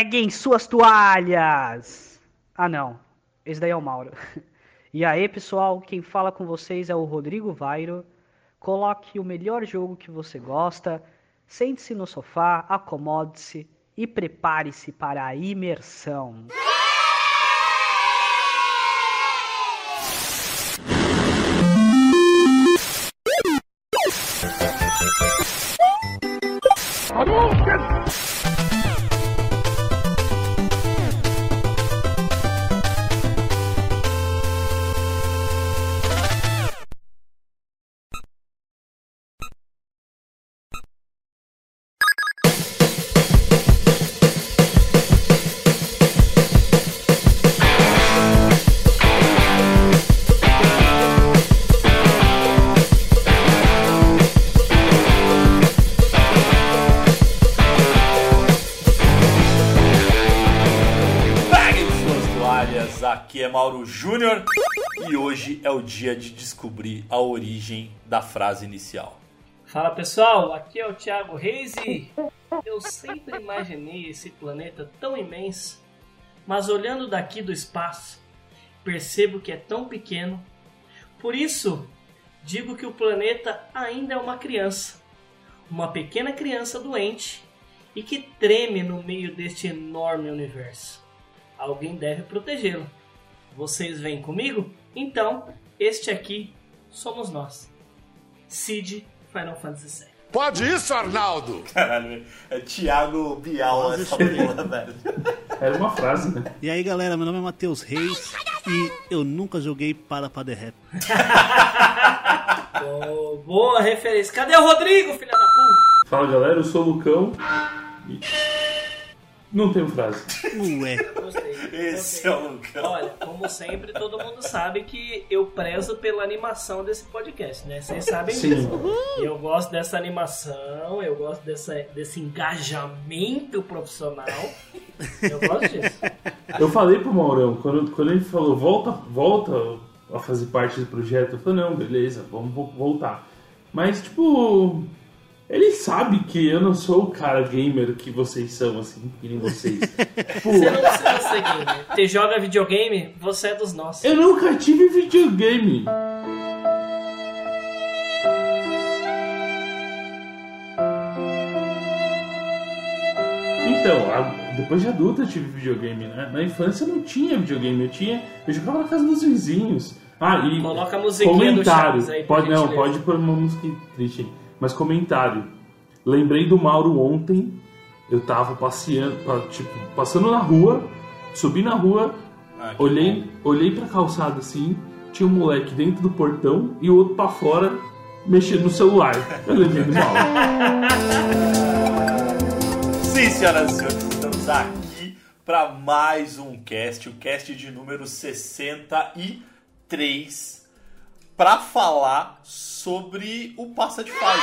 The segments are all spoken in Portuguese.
Peguem suas toalhas! Ah, não. Esse daí é o Mauro. E aí, pessoal, quem fala com vocês é o Rodrigo Vairo. Coloque o melhor jogo que você gosta, sente-se no sofá, acomode-se e prepare-se para a imersão. Dia de descobrir a origem da frase inicial. Fala pessoal, aqui é o Thiago Reis e eu sempre imaginei esse planeta tão imenso, mas olhando daqui do espaço, percebo que é tão pequeno. Por isso, digo que o planeta ainda é uma criança, uma pequena criança doente e que treme no meio deste enorme universo. Alguém deve protegê-lo. Vocês vêm comigo? Então, este aqui somos nós. Cid Final Fantasy VII. Pode isso, Arnaldo? Caralho, é Thiago Bial essa porra, velho. Era uma frase, né? E aí galera, meu nome é Matheus Reis e eu nunca joguei para Padre Rap. Oh, boa referência. Cadê o Rodrigo, filha da puta? Fala galera, eu sou o Lucão e. Não tenho frase. Ué, Gostei. Esse gostei. é o Lucão. Olha, como sempre, todo mundo sabe que eu prezo pela animação desse podcast, né? Vocês sabem Sim. disso. Eu gosto dessa animação, eu gosto dessa, desse engajamento profissional. Eu gosto disso. Eu falei pro Maurão, quando, quando ele falou volta, volta a fazer parte do projeto, eu falei, não, beleza, vamos vo- voltar. Mas, tipo, ele sabe que eu não sou o cara gamer que vocês são, assim, que nem vocês. Você não precisa ser gamer. Você joga videogame, você é dos nossos. eu nunca tive videogame. Então, a- depois de adulta eu tive videogame, né? Na infância eu não tinha videogame, eu tinha. Eu jogava na casa dos vizinhos. Ah, e. Coloca a musiquinha do comentário. Chaves aí, pode, não, pode pôr uma música triste. aí. Mas comentário. Lembrei do Mauro ontem. Eu tava passeando, pa- tipo, passando na rua, subi na rua, Ah, olhei, bom. olhei pra calçada assim, tinha um moleque dentro do portão e o outro pra fora mexendo no celular. Eu lembrei do Mauro. Sim, senhoras e senhores, estamos aqui para mais um cast, o cast de número 63, para falar sobre o passa de fase.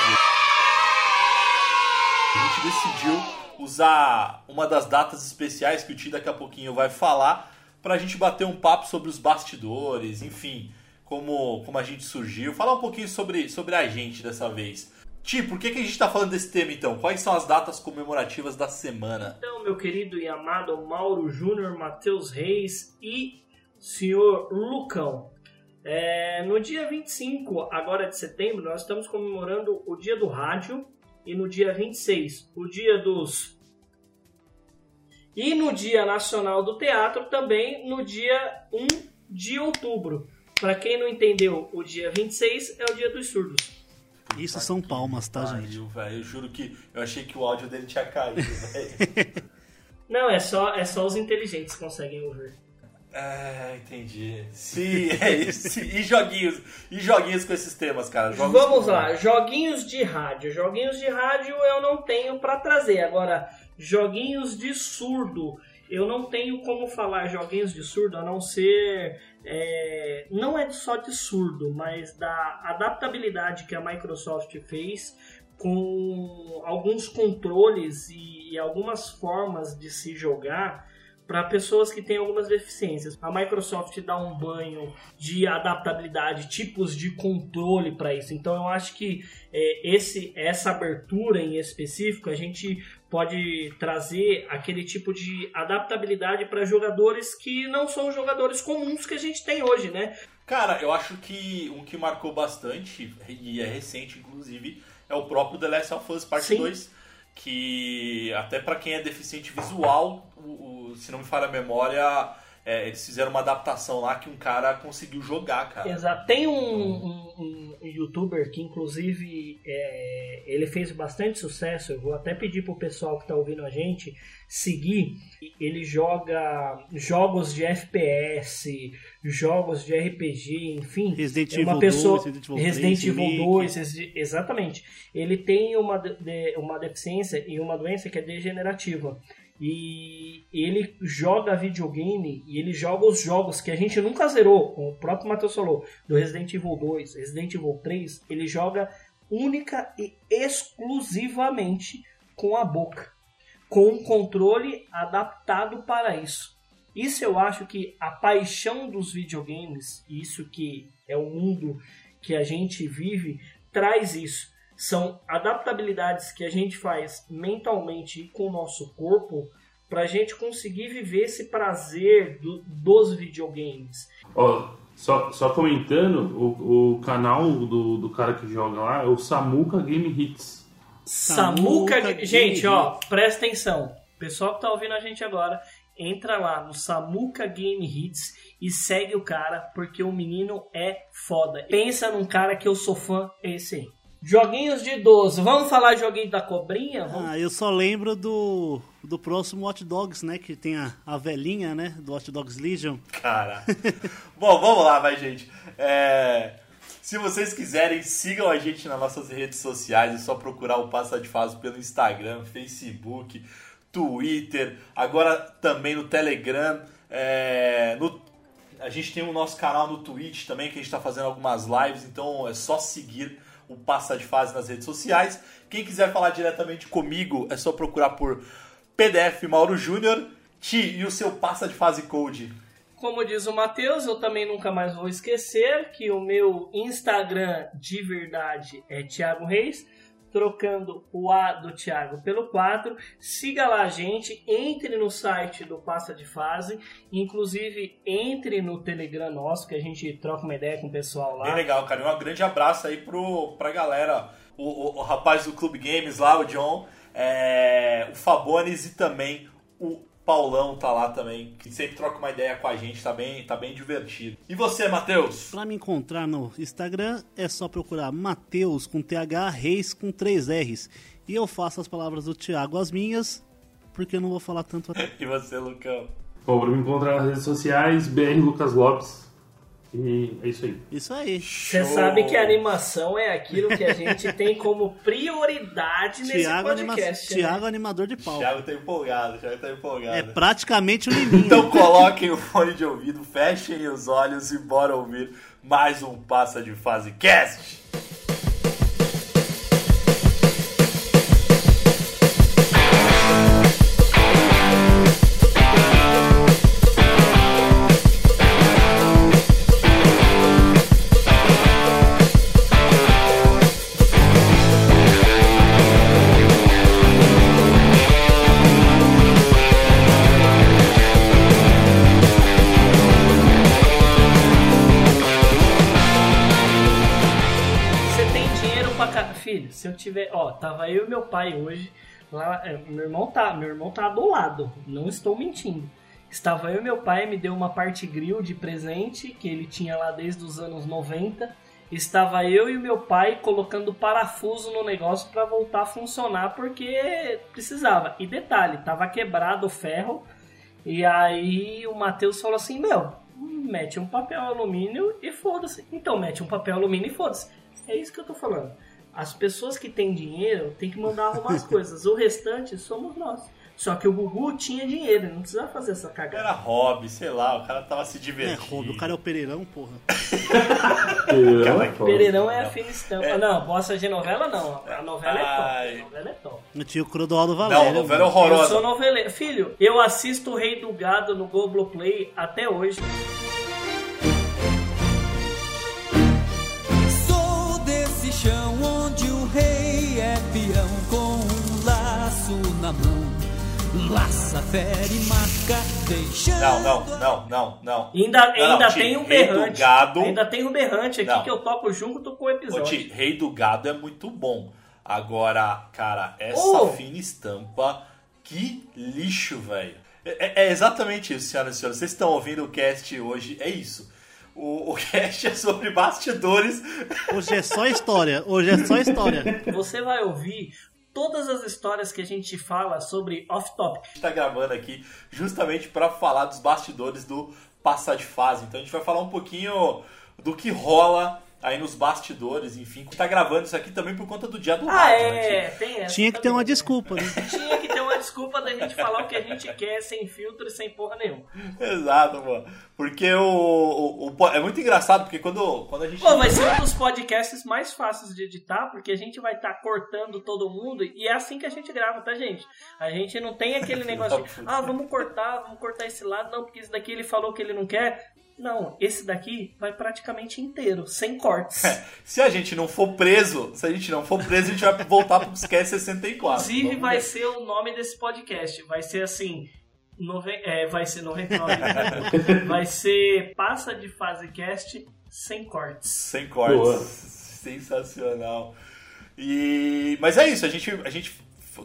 A gente decidiu usar uma das datas especiais que o Ti daqui a pouquinho vai falar para a gente bater um papo sobre os bastidores, enfim, como, como a gente surgiu, falar um pouquinho sobre, sobre a gente dessa vez. Ti, por que, que a gente está falando desse tema então? Quais são as datas comemorativas da semana? Então, meu querido e amado Mauro Júnior, Matheus Reis e senhor Lucão. É, no dia 25 agora de setembro, nós estamos comemorando o dia do rádio e no dia 26, o dia dos. E no dia nacional do teatro também no dia 1 de outubro. Para quem não entendeu, o dia 26 é o dia dos surdos. isso são palmas, tá, gente? Pariu, velho. Eu juro que eu achei que o áudio dele tinha caído, velho. Não, é só, é só os inteligentes que conseguem ouvir. Ah, entendi. Sim, é isso. E joguinhos. E joguinhos com esses temas, cara. Jogos Vamos com- lá, joguinhos de rádio. Joguinhos de rádio eu não tenho pra trazer. Agora, joguinhos de surdo. Eu não tenho como falar joguinhos de surdo a não ser. é, não é só de surdo, mas da adaptabilidade que a Microsoft fez com alguns controles e algumas formas de se jogar para pessoas que têm algumas deficiências. A Microsoft dá um banho de adaptabilidade, tipos de controle para isso. Então eu acho que é, esse, essa abertura em específico a gente pode trazer aquele tipo de adaptabilidade para jogadores que não são jogadores comuns que a gente tem hoje, né? Cara, eu acho que um que marcou bastante, e é recente inclusive, é o próprio The Last of Us Part Sim. 2, que até para quem é deficiente visual, o, o- se não me falha a memória, é, eles fizeram uma adaptação lá que um cara conseguiu jogar, cara. Exato. Tem um, um- um youtuber que, inclusive, é, ele fez bastante sucesso. Eu vou até pedir pro pessoal que tá ouvindo a gente seguir. Ele joga jogos de FPS, jogos de RPG, enfim. Resident é uma Evil pessoa 2, Resident Evil 3, Resident Evil remake. 2, Resi- exatamente. Ele tem uma, de- uma deficiência e uma doença que é degenerativa. E ele joga videogame e ele joga os jogos que a gente nunca zerou, como o próprio Matheus falou, do Resident Evil 2, Resident Evil 3, ele joga única e exclusivamente com a boca, com um controle adaptado para isso. Isso eu acho que a paixão dos videogames, e isso que é o mundo que a gente vive, traz isso. São adaptabilidades que a gente faz mentalmente e com o nosso corpo para a gente conseguir viver esse prazer do- dos videogames. Ó, só, só comentando, o, o canal do, do cara que joga lá é o Samuka Game Hits. Samuca. Samuca Game Gente, ó, presta atenção. Pessoal que tá ouvindo a gente agora, entra lá no Samuca Game Hits e segue o cara, porque o menino é foda. Pensa num cara que eu sou fã, é esse aí. Joguinhos de idoso. Vamos falar joguinho da cobrinha? Vamos- Ah, eu só lembro do, do próximo Watch Dogs, né? Que tem a, a velhinha, né? Do Watch Dogs Legion. Cara. Bom, vamos lá, vai, gente. É, Se vocês quiserem, sigam a gente nas nossas redes sociais. É só procurar o Passa de Fase pelo Instagram, Facebook, Twitter, agora também no Telegram. É, no- A gente tem o nosso canal no Twitch também, que a gente está fazendo algumas lives, então é só seguir o Passa de Fase nas redes sociais. Quem quiser falar diretamente comigo, é só procurar por PDF Mauro Júnior. Ti, e o seu Passa de Fase Code? Como diz o Matheus, eu também nunca mais vou esquecer que o meu Instagram de verdade é Thiago Reis, trocando o A do Thiago pelo 4. Siga lá a gente, entre no site do Passa de Fase, inclusive entre no Telegram nosso, que a gente troca uma ideia com o pessoal Bem lá. legal, cara. Um grande abraço aí pro, pra galera. O, o- o rapaz do Clube Games lá, o John, é, o Fabones e também o Paulão tá lá também, que sempre troca uma ideia com a gente, tá bem, tá bem divertido. E você, Matheus? Pra me encontrar no Instagram é só procurar Mateus com TH Reis com 3 R's. E eu faço as palavras do Thiago as minhas, porque eu não vou falar tanto até. E você, Lucão? Bom, pra me encontrar nas redes sociais, BR Lucas Lopes. E é isso aí. Isso aí. Você sabe que a animação é aquilo que a gente tem como prioridade nesse Thiago, anima... podcast. né? Thiago animador de pau. Thiago tá empolgado, Thiago tá empolgado. É praticamente o Liminho. Então coloquem o fone de ouvido, fechem os olhos e bora ouvir mais um Passa de Fase Cast. Tiver. Ó, tava eu e meu pai hoje. Lá, é, meu irmão tá. Meu irmão tá do lado. Não estou mentindo. Estava eu e meu pai, me deu uma parte grill de presente que ele tinha lá desde os anos 90. Estava eu e meu pai colocando parafuso no negócio para voltar a funcionar porque precisava. E detalhe, tava quebrado o ferro. E aí o Matheus falou assim: Meu, mete um papel alumínio e foda-se. Então mete um papel alumínio e foda-se. É isso que eu tô falando. As pessoas que têm dinheiro têm que mandar arrumar as coisas. O restante somos nós. Só que o Gugu tinha dinheiro, ele não precisava fazer essa cagada. Era hobby, sei lá, o cara tava se É, divertindo. Rob, o cara é o Pereirão, porra. Pereirão é. Pereirão é a fina estampa. Não, bossa de novela não. A novela é top. Ai. A novela é top. Eu tinha o Clodoaldo Valério. Não, novela Eu horrorosa. sou noveleiro. Filho, eu assisto o Rei do Gado no Globoplay até hoje. Laço na mão. Laça, fere, marca, deixando. Não, não, não, não, não. Ainda, Não, não, ainda Ti, tem um berrante. Gado- Ainda tem um berrante aqui Não. que eu toco junto com o Ô, episódio. Ti, Rei do Gado é muito bom. Agora, cara, essa Oh! fina estampa, que lixo, velho. É, é exatamente isso, senhoras e senhores. Vocês estão ouvindo o cast hoje, é isso. O, o cast é sobre bastidores. Hoje é só história. Hoje é só história. Você vai ouvir todas as histórias que a gente fala sobre off-topic. A gente tá gravando aqui justamente para falar dos bastidores do passar de fase. Então a gente vai falar um pouquinho do que rola aí nos bastidores, enfim. Gente tá gravando isso aqui também por conta do dia do Ah, rádio, né, é, Ti? tem essa Tinha que ter também, uma né? desculpa, né? Tinha que ter uma desculpa da gente falar o que a gente quer, sem filtro e sem porra nenhuma. Exato, mano. Porque o, o- o- É muito engraçado, porque quando, quando a gente. Pô, vai ser um dos podcasts mais fáceis de editar, porque a gente vai estar cortando todo mundo e é assim que a gente grava, tá, gente? A gente não tem aquele negócio de, ah, vamos cortar, vamos cortar esse lado, não, porque esse daqui ele falou que ele não quer. Não, esse daqui vai praticamente inteiro, sem cortes. Se a gente não for preso, se a gente não for preso, a gente vai voltar pro Sketch 64. Inclusive, Vamos vai ver. ser o nome desse podcast. Vai ser assim. Nove... É, vai ser 99. vai ser Passa de Fase Cast sem cortes. Sem cortes. Boa. Sensacional. E mas é isso, a gente a gente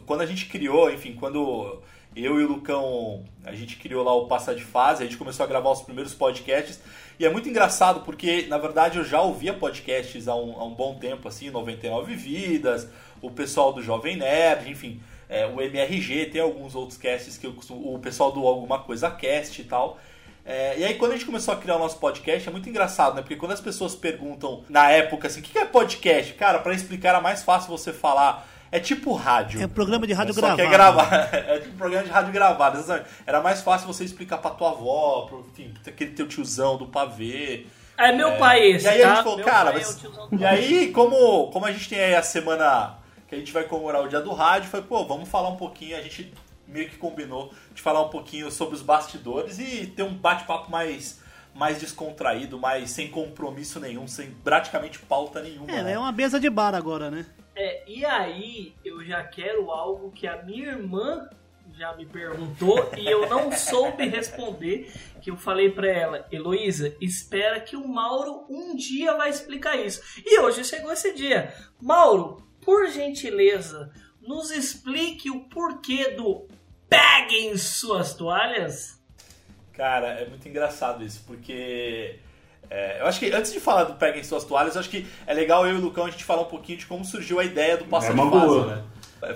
quando a gente criou, enfim, quando eu e o Lucão, a gente criou lá o Passar de Fase, a gente começou a gravar os primeiros podcasts, e é muito engraçado porque, na verdade, eu já ouvia podcasts há um, há um bom tempo, assim, 99 Vidas, o pessoal do Jovem Nerd, enfim, é, o MRG, tem alguns outros casts que eu costumo, o pessoal do Alguma Coisa Cast e tal. É, e aí, quando a gente começou a criar o nosso podcast, é muito engraçado, né? Porque quando as pessoas perguntam na época assim, o que é podcast? Cara, pra explicar era mais fácil você falar. É tipo rádio. É um programa de rádio Só gravado. que é gravar. É tipo um programa de rádio gravado. exatamente. Era mais fácil você explicar pra tua avó, pro, enfim, aquele teu tiozão do pavê. É meu pai esse, E aí a tá? gente falou, Meu cara, é mas- do E aí, como, como a gente tem aí a semana que a gente vai comemorar o dia do rádio, foi, pô, vamos falar um pouquinho, a gente meio que combinou de falar um pouquinho sobre os bastidores e ter um bate-papo mais, mais descontraído, mais sem compromisso nenhum, sem praticamente pauta nenhuma. É, né? é uma mesa de bar agora, né? É, e aí eu já quero algo que a minha irmã já me perguntou e eu não soube responder, que eu falei pra ela, Heloísa, espera que o Mauro um dia vai explicar isso. E hoje chegou esse dia. Mauro, por gentileza, nos explique o porquê do peguem suas toalhas. Cara, é muito engraçado isso, porque. É, eu acho que antes de falar do Peguem Suas Toalhas, eu acho que é legal eu e o Lucão a gente falar um pouquinho de como surgiu a ideia do Passa É de boa. né?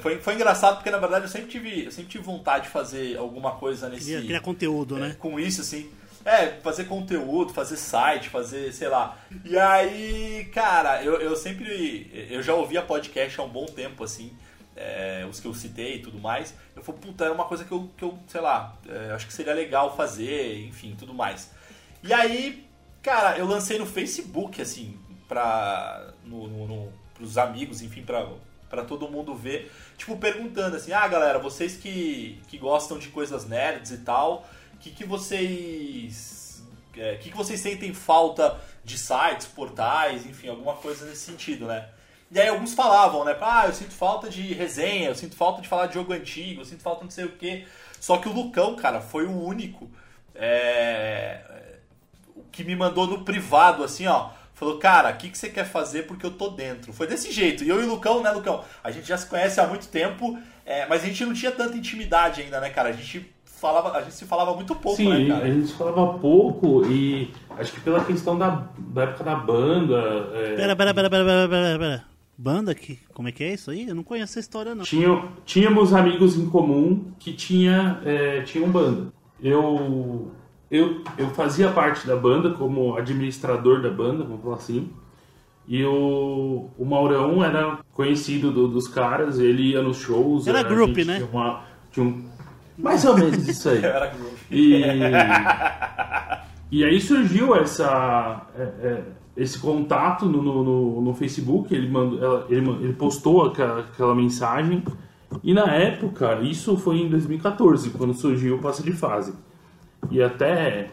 Foi, foi engraçado porque, na verdade, eu sempre tive, eu sempre tive vontade de fazer alguma coisa nesse. Queria criar conteúdo, é, né? com isso, assim. É, fazer conteúdo, fazer site, fazer, sei lá. E aí, cara, eu, eu sempre. Eu já ouvia podcast há um bom tempo, assim. é, os que eu citei e tudo mais. Eu falei, puta, era uma coisa que eu, que eu sei lá, é, acho que seria legal fazer, enfim, tudo mais. E aí, cara, eu lancei no Facebook, assim, pra. No, no, no, pros amigos, enfim, pra, pra todo mundo ver. Tipo, perguntando assim, ah, galera, vocês que, que gostam de coisas nerds e tal, o que, que vocês. é, O que, que vocês sentem falta de sites, portais, enfim, alguma coisa nesse sentido, né? E aí alguns falavam, né? Ah, eu sinto falta de resenha, eu sinto falta de falar de jogo antigo, eu sinto falta de não sei o quê. Só que o Lucão, cara, foi o único é, que me mandou no privado, assim, ó. Falou, cara, o que, que você quer fazer porque eu tô dentro? Foi desse jeito. E eu e o Lucão, né, Lucão? A gente já se conhece há muito tempo, é, mas a gente não tinha tanta intimidade ainda, né, cara? A gente falava, a gente se falava muito pouco, Sim, né, a cara? gente falava pouco e acho que pela questão da, da época da banda. é, Pera, pera, pera, pera, pera, pera, pera. Banda que como é que é isso aí? Eu não conheço essa história não. Tinha, tínhamos amigos em comum que tinha, é, tinham banda. Eu, eu, eu fazia parte da banda como administrador da banda, vamos falar assim. E o, o Maurão era conhecido do- dos caras, ele ia nos shows. Era a group, né? Tinha, uma- tinha um, mais ou menos isso aí. Era groove. E, e aí surgiu essa, é, é, esse contato no, no, no- no Facebook. Ele, mandou, ela- ele, ele postou aquela, aquela mensagem E na época, isso foi em 2014, quando surgiu o passo de fase. E até,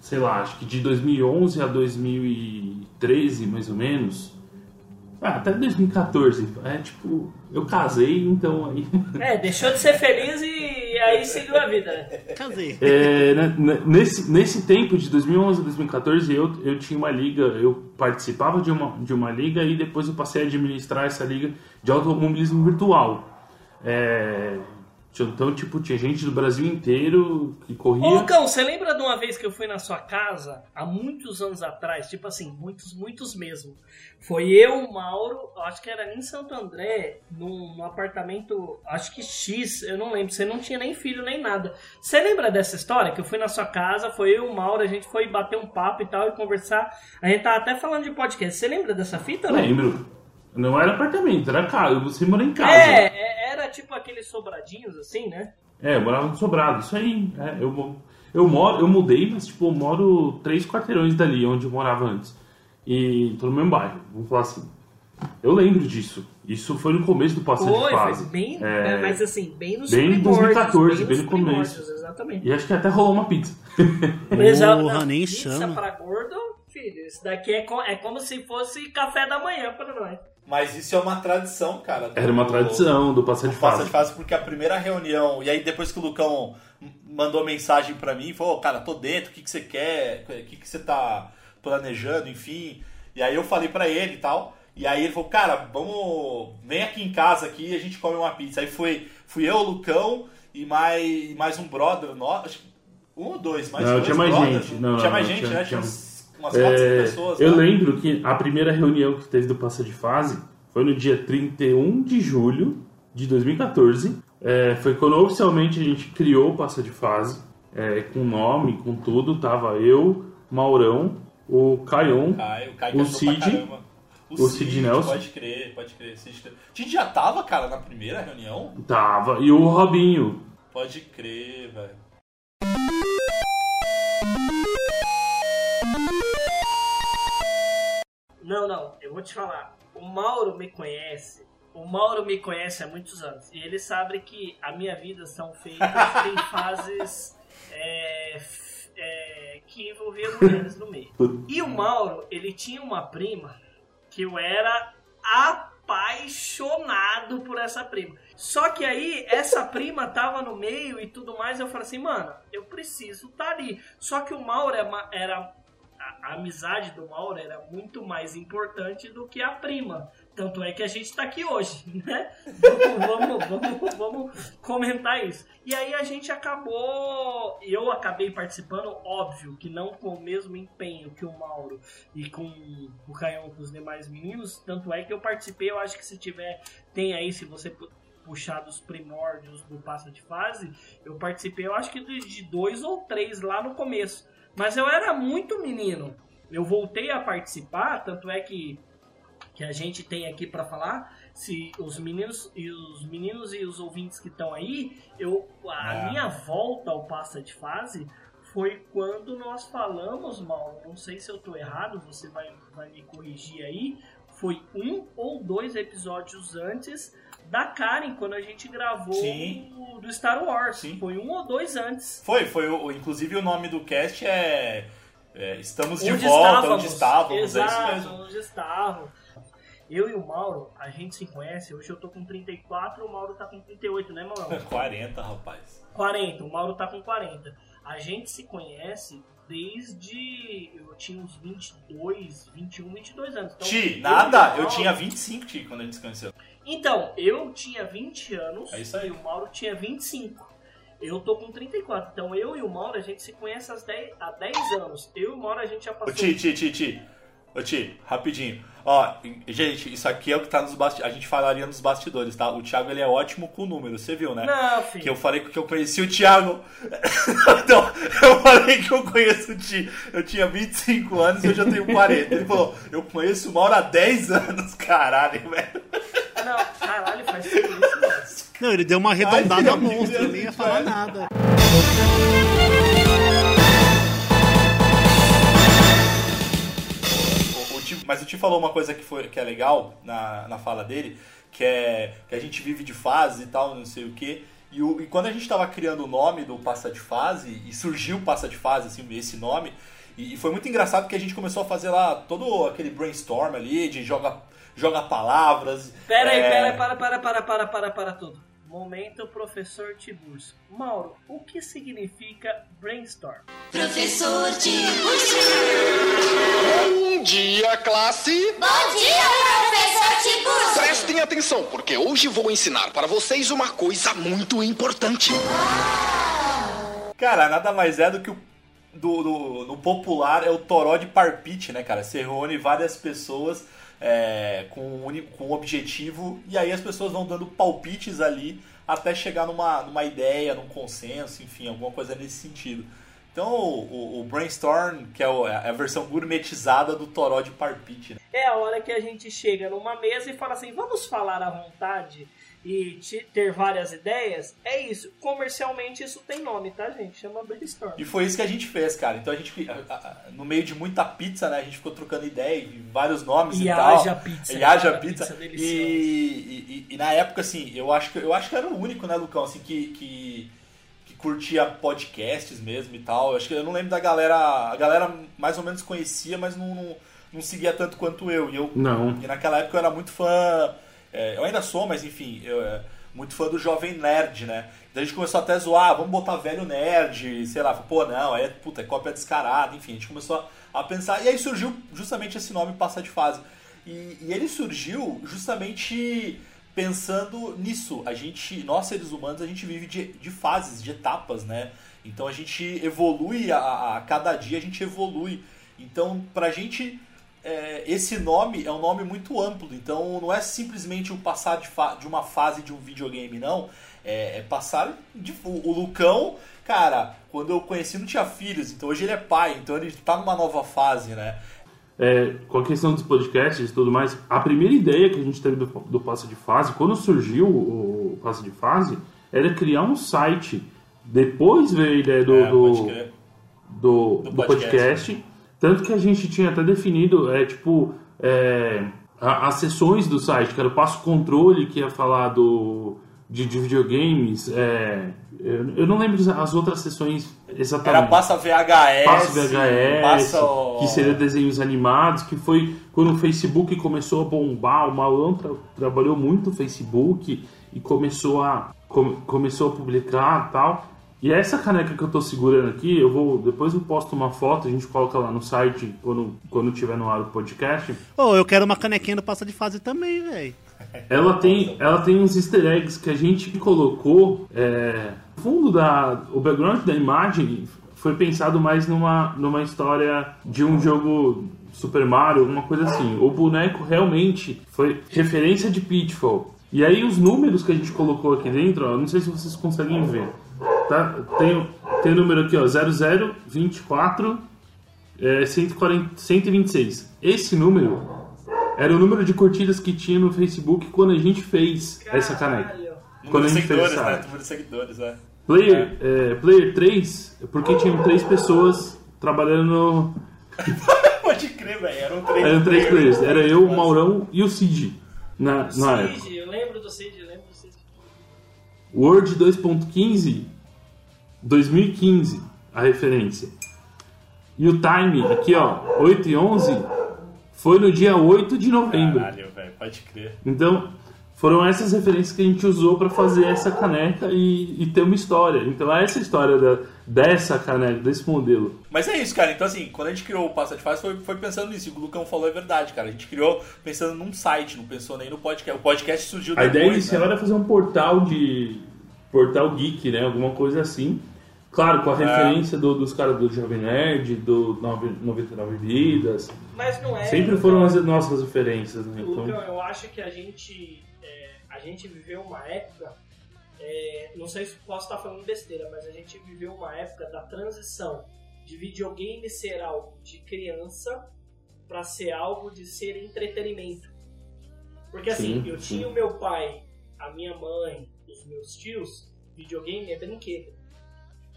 sei lá, acho que de 2011 a 2013, mais ou menos. Ah, até 2014. É tipo, eu casei, então aí. É, deixou de ser feliz e aí seguiu a vida, né? Casei. É, né, né, nesse, nesse tempo de 2011 a 2014 eu, eu tinha uma liga, eu participava de uma, de uma liga e depois eu passei a administrar essa liga de automobilismo virtual. É, então, tipo, tinha gente do Brasil inteiro que Ô, corria. Lucão, você lembra de uma vez que eu fui na sua casa, há muitos anos atrás, tipo assim, muitos, muitos mesmo. Foi eu, o Mauro, acho que era em Santo André, num, num apartamento, acho que X, eu não lembro, você não tinha nem filho nem nada. Você lembra dessa história? Que eu fui na sua casa, foi eu, o Mauro, a gente foi bater um papo e tal, e conversar. A gente tava até falando de podcast. Você lembra dessa fita? não? Lembro. Não era apartamento, era casa. Você mora em casa. É, é, era tipo aqueles sobradinhos assim, né? É, eu morava no sobrado, isso aí. É, eu, eu moro, eu mudei, mas tipo, eu moro três quarteirões dali, onde eu morava antes. E tô no mesmo bairro, vamos falar assim. Eu lembro disso. Isso foi no começo do passo de Foi, fase. foi bem, É, mas assim, bem nos bem em primórdios. 2014, bem nos no começo. Exatamente. E acho que até rolou uma pizza. Porra, nem pizza chama. pra gordo, filho, isso daqui é, co- é como se fosse café da manhã para nós. Mas isso é uma tradição, cara. do- Era uma tradição do passo do de Passa fase. de fase, porque a primeira reunião, e aí depois que o Lucão mandou mensagem pra mim, falou, "Ô, cara, tô dentro, o que, que você quer, o que, que você tá planejando, enfim. E aí eu falei pra ele e tal, e aí ele falou, cara, vamos, vem aqui em casa aqui e a gente come uma pizza. Aí foi, fui eu, o Lucão e mais, mais um brother, nosso, acho que um ou dois, mais Não, dois tinha mais brothers, gente. Não, tinha mais não, gente, tinha- né? Tinha, tinha- umas 4, 5 É, pessoas. eu né? lembro que a primeira reunião que teve do Passa de Fase foi no dia 31 de julho de 2014. É, foi quando oficialmente a gente criou o Passa de Fase, é, com nome, com tudo. Tava eu, Maurão, o Caion, Caio, o Caio O pra Cid, o Cid Nelson. Pode crer, pode crer. Cid, Cid já tava, cara, na primeira reunião? tava, e o Robinho. Pode crer, velho. Não, não, eu vou te falar. O Mauro me conhece. O Mauro me conhece há muitos anos. E ele sabe que a minha vida são feitas em fases é, é, que envolviam mulheres no meio. E o Mauro, ele tinha uma prima que eu era apaixonado por essa prima. Só que aí, essa prima tava no meio e tudo mais, eu falei assim, mano, eu preciso estar ali. Só que o Mauro é era a, amizade do Mauro era muito mais importante do que a prima. Tanto é que a gente tá aqui hoje, né? Vamos, vamos, vamos, comentar isso. E aí a gente acabou. Eu acabei participando, óbvio, que não com o mesmo empenho que o Mauro e com o Caião com os demais meninos. Tanto é que eu participei, eu acho que se tiver. Tem aí, se você puxar dos primórdios do passo de fase, eu participei, eu acho que de dois ou três lá no começo. Mas eu era muito menino. Eu voltei a participar, tanto é que, que a gente tem aqui pra falar. Se os meninos e os meninos e os ouvintes que estão aí, eu a É. minha volta ao passa de fase foi quando nós falamos, Mauro. Não sei se eu tô errado, você vai, vai me corrigir aí. Foi um ou dois episódios antes da Karen, quando a gente gravou Sim. o- do Star Wars. Sim. Foi um ou dois antes. Foi, foi. O, inclusive o nome do cast é. é, Estamos de Onde volta, estávamos. onde estávamos, Exato, é isso mesmo. onde estávamos. Eu e o Mauro, a gente se conhece. Hoje eu tô com 34, o Mauro tá com 38, né, Mauro? 40, rapaz. 40, o Mauro tá com 40. A gente se conhece desde. Eu tinha uns 22, 21, 22 anos. Então, Ti, eu nada, eu tinha 25, Ti, quando a gente se conheceu. Então, eu tinha 20 anos É isso aí. e o Mauro tinha 25. Eu tô com 34. Então eu e o Mauro, a gente se conhece há 10, há 10 anos. Eu e o Mauro, a gente já Ô, passou. Ti, Ti, Ti, Ti. Ô, Ti, rapidinho. Ó, gente, isso aqui é o que tá nos bastidores. A gente falaria nos bastidores, tá? O Thiago, ele é ótimo com números, você viu, né? Não, filho. Que eu falei que eu conheci o Thiago. então, eu falei que eu conheço o Ti. Eu tinha 25 anos e hoje eu tenho 40. Ele falou, eu conheço o Mauro há 10 anos. Caralho, velho. Não, caralho, faz tudo isso, mano. Não, ele deu uma arredondada Deus, monstra, eu nem ia falar nada. O- o Ti- mas o Ti falou uma coisa que, foi, que é legal na, na fala dele, que é que a gente vive de fase e tal, não sei o que. E, o, e quando a gente estava criando o nome do Passa de Fase, e surgiu o Passa de Fase, assim, esse nome, e, e foi muito engraçado que a gente começou a fazer lá todo aquele brainstorm ali, de joga, joga palavras. Pera aí, é, pera aí, para, para, para, para, para, para tudo. Momento, professor Tiburcio. Mauro, o que significa brainstorm? Professor Tiburcio. Bom dia, classe! Bom dia, professor Tiburcio. Prestem atenção, porque hoje vou ensinar para vocês uma coisa muito importante. Cara, nada mais é do que o. Do, do- no popular é o toró de parpite, né, cara? Você reúne várias pessoas é, com, um com um objetivo e aí as pessoas vão dando palpites ali até chegar numa, numa ideia, num consenso, enfim, alguma coisa nesse sentido. Então o, o- brainstorm, que é é a versão gourmetizada do toró de parpite, né? É a hora que a gente chega numa mesa e fala assim: vamos falar à vontade e te- ter várias ideias. É isso. Comercialmente isso tem nome, tá, gente? Chama brainstorm. E foi isso que a gente fez, cara. Então a gente, a- a- no meio de muita pizza, né? A gente ficou trocando ideia e vários nomes e, E tal. haja pizza, E haja cara, pizza. pizza e, e, e- e na época, assim, eu acho que eu acho que era o único, né, Lucão, assim, que, que, que curtia podcasts mesmo e tal. Eu acho que eu não lembro da galera. A galera mais ou menos conhecia, mas não, não, não seguia tanto quanto eu. E eu Não. e naquela época eu era muito fã. É, eu ainda sou, mas enfim, eu, é, muito fã do Jovem Nerd, né? Daí a gente começou até a zoar, "Ah, vamos botar velho nerd, sei lá, pô, não, aí é, puta, é cópia descarada, enfim, a gente começou a, a pensar. E aí surgiu justamente esse nome Passa de Fase. E, e ele surgiu justamente pensando nisso. A gente, nós seres humanos, a gente vive de, de fases, de etapas, né? Então a gente evolui a, a cada dia, a gente evolui. Então, pra gente é, esse nome é um nome muito amplo, então não é simplesmente o passar de, de uma fase de um videogame, não. É, é passar de. O, o Lucão, cara, quando eu conheci não tinha filhos, então hoje ele é pai, então ele tá numa nova fase, né? É, com a questão dos podcasts e tudo mais, a primeira ideia que a gente teve do, do passo de fase, quando surgiu o passo de fase, era criar um site. Depois veio a ideia do, É, do, do, Do do podcast. podcast. Tanto que a gente tinha até definido, é tipo, é, as sessões do site, que era o passo controle, que ia falar do, de, de videogames. é, eu, eu não lembro as outras sessões exatamente. Era passa VHS, Passo VHS, passa que seria desenhos animados, que foi quando o Facebook começou a bombar, o Maurão tra- trabalhou muito no Facebook e começou a, come- começou a publicar e tal. E essa caneca que eu tô segurando aqui, eu vou depois eu posto uma foto, a gente coloca lá no site quando, quando tiver no ar o podcast. Ô, eu quero uma canequinha do passa de fase também, velho. Ela tem, ela tem uns easter eggs que a gente colocou. É, fundo da. O background da imagem foi pensado mais numa, numa história de um jogo Super Mario, alguma coisa assim. O boneco realmente foi referência de Pitfall. E aí os números que a gente colocou aqui dentro, ó, não sei se vocês conseguem ver. Tá? Tem, o- tem número aqui, ó, 0024 é, 140, 126. Esse número era o número de curtidas que tinha no Facebook quando a gente fez essa caneca. Caralho. Quando a gente fez essa né? Número de seguidores, é. Player, é, player 3, é porque tinham três pessoas trabalhando no. Pode crer, velho. Eram três. Eram três players. Era eu, o. Maurão e o Cid. Na, na época. Cid, eu lembro do Cid, eu lembro do Cid. Word 2.15, 2015, a referência. E o time, aqui ó, 8 e 11, foi no dia 8 de novembro. Caralho, velho. Pode crer. Então, foram essas referências que a gente usou para fazer essa caneca e, e ter uma história. Então, essa história da, dessa caneca, desse modelo. Mas é isso, cara. Então, assim, quando a gente criou o Passa de Fase, foi, foi pensando nisso. E o que o Lucão falou é verdade, cara. A gente criou pensando num site, não pensou nem no podcast. O podcast surgiu A depois, ideia inicial né? era fazer um portal de. portal geek, né? Alguma coisa assim. Claro, com a É. referência do- dos caras do Jovem Nerd, do Nove- 99 Vidas. Mas não é. Sempre foram as nossas referências, né? Lucão, Então, eu acho que a gente, é, a gente viveu uma época, é, não sei se posso estar falando besteira, mas a gente viveu uma época da transição de videogame ser algo de criança para ser algo de ser entretenimento. Porque assim, Sim, eu sim. tinha o meu pai, a minha mãe, os meus tios, videogame é brinquedo.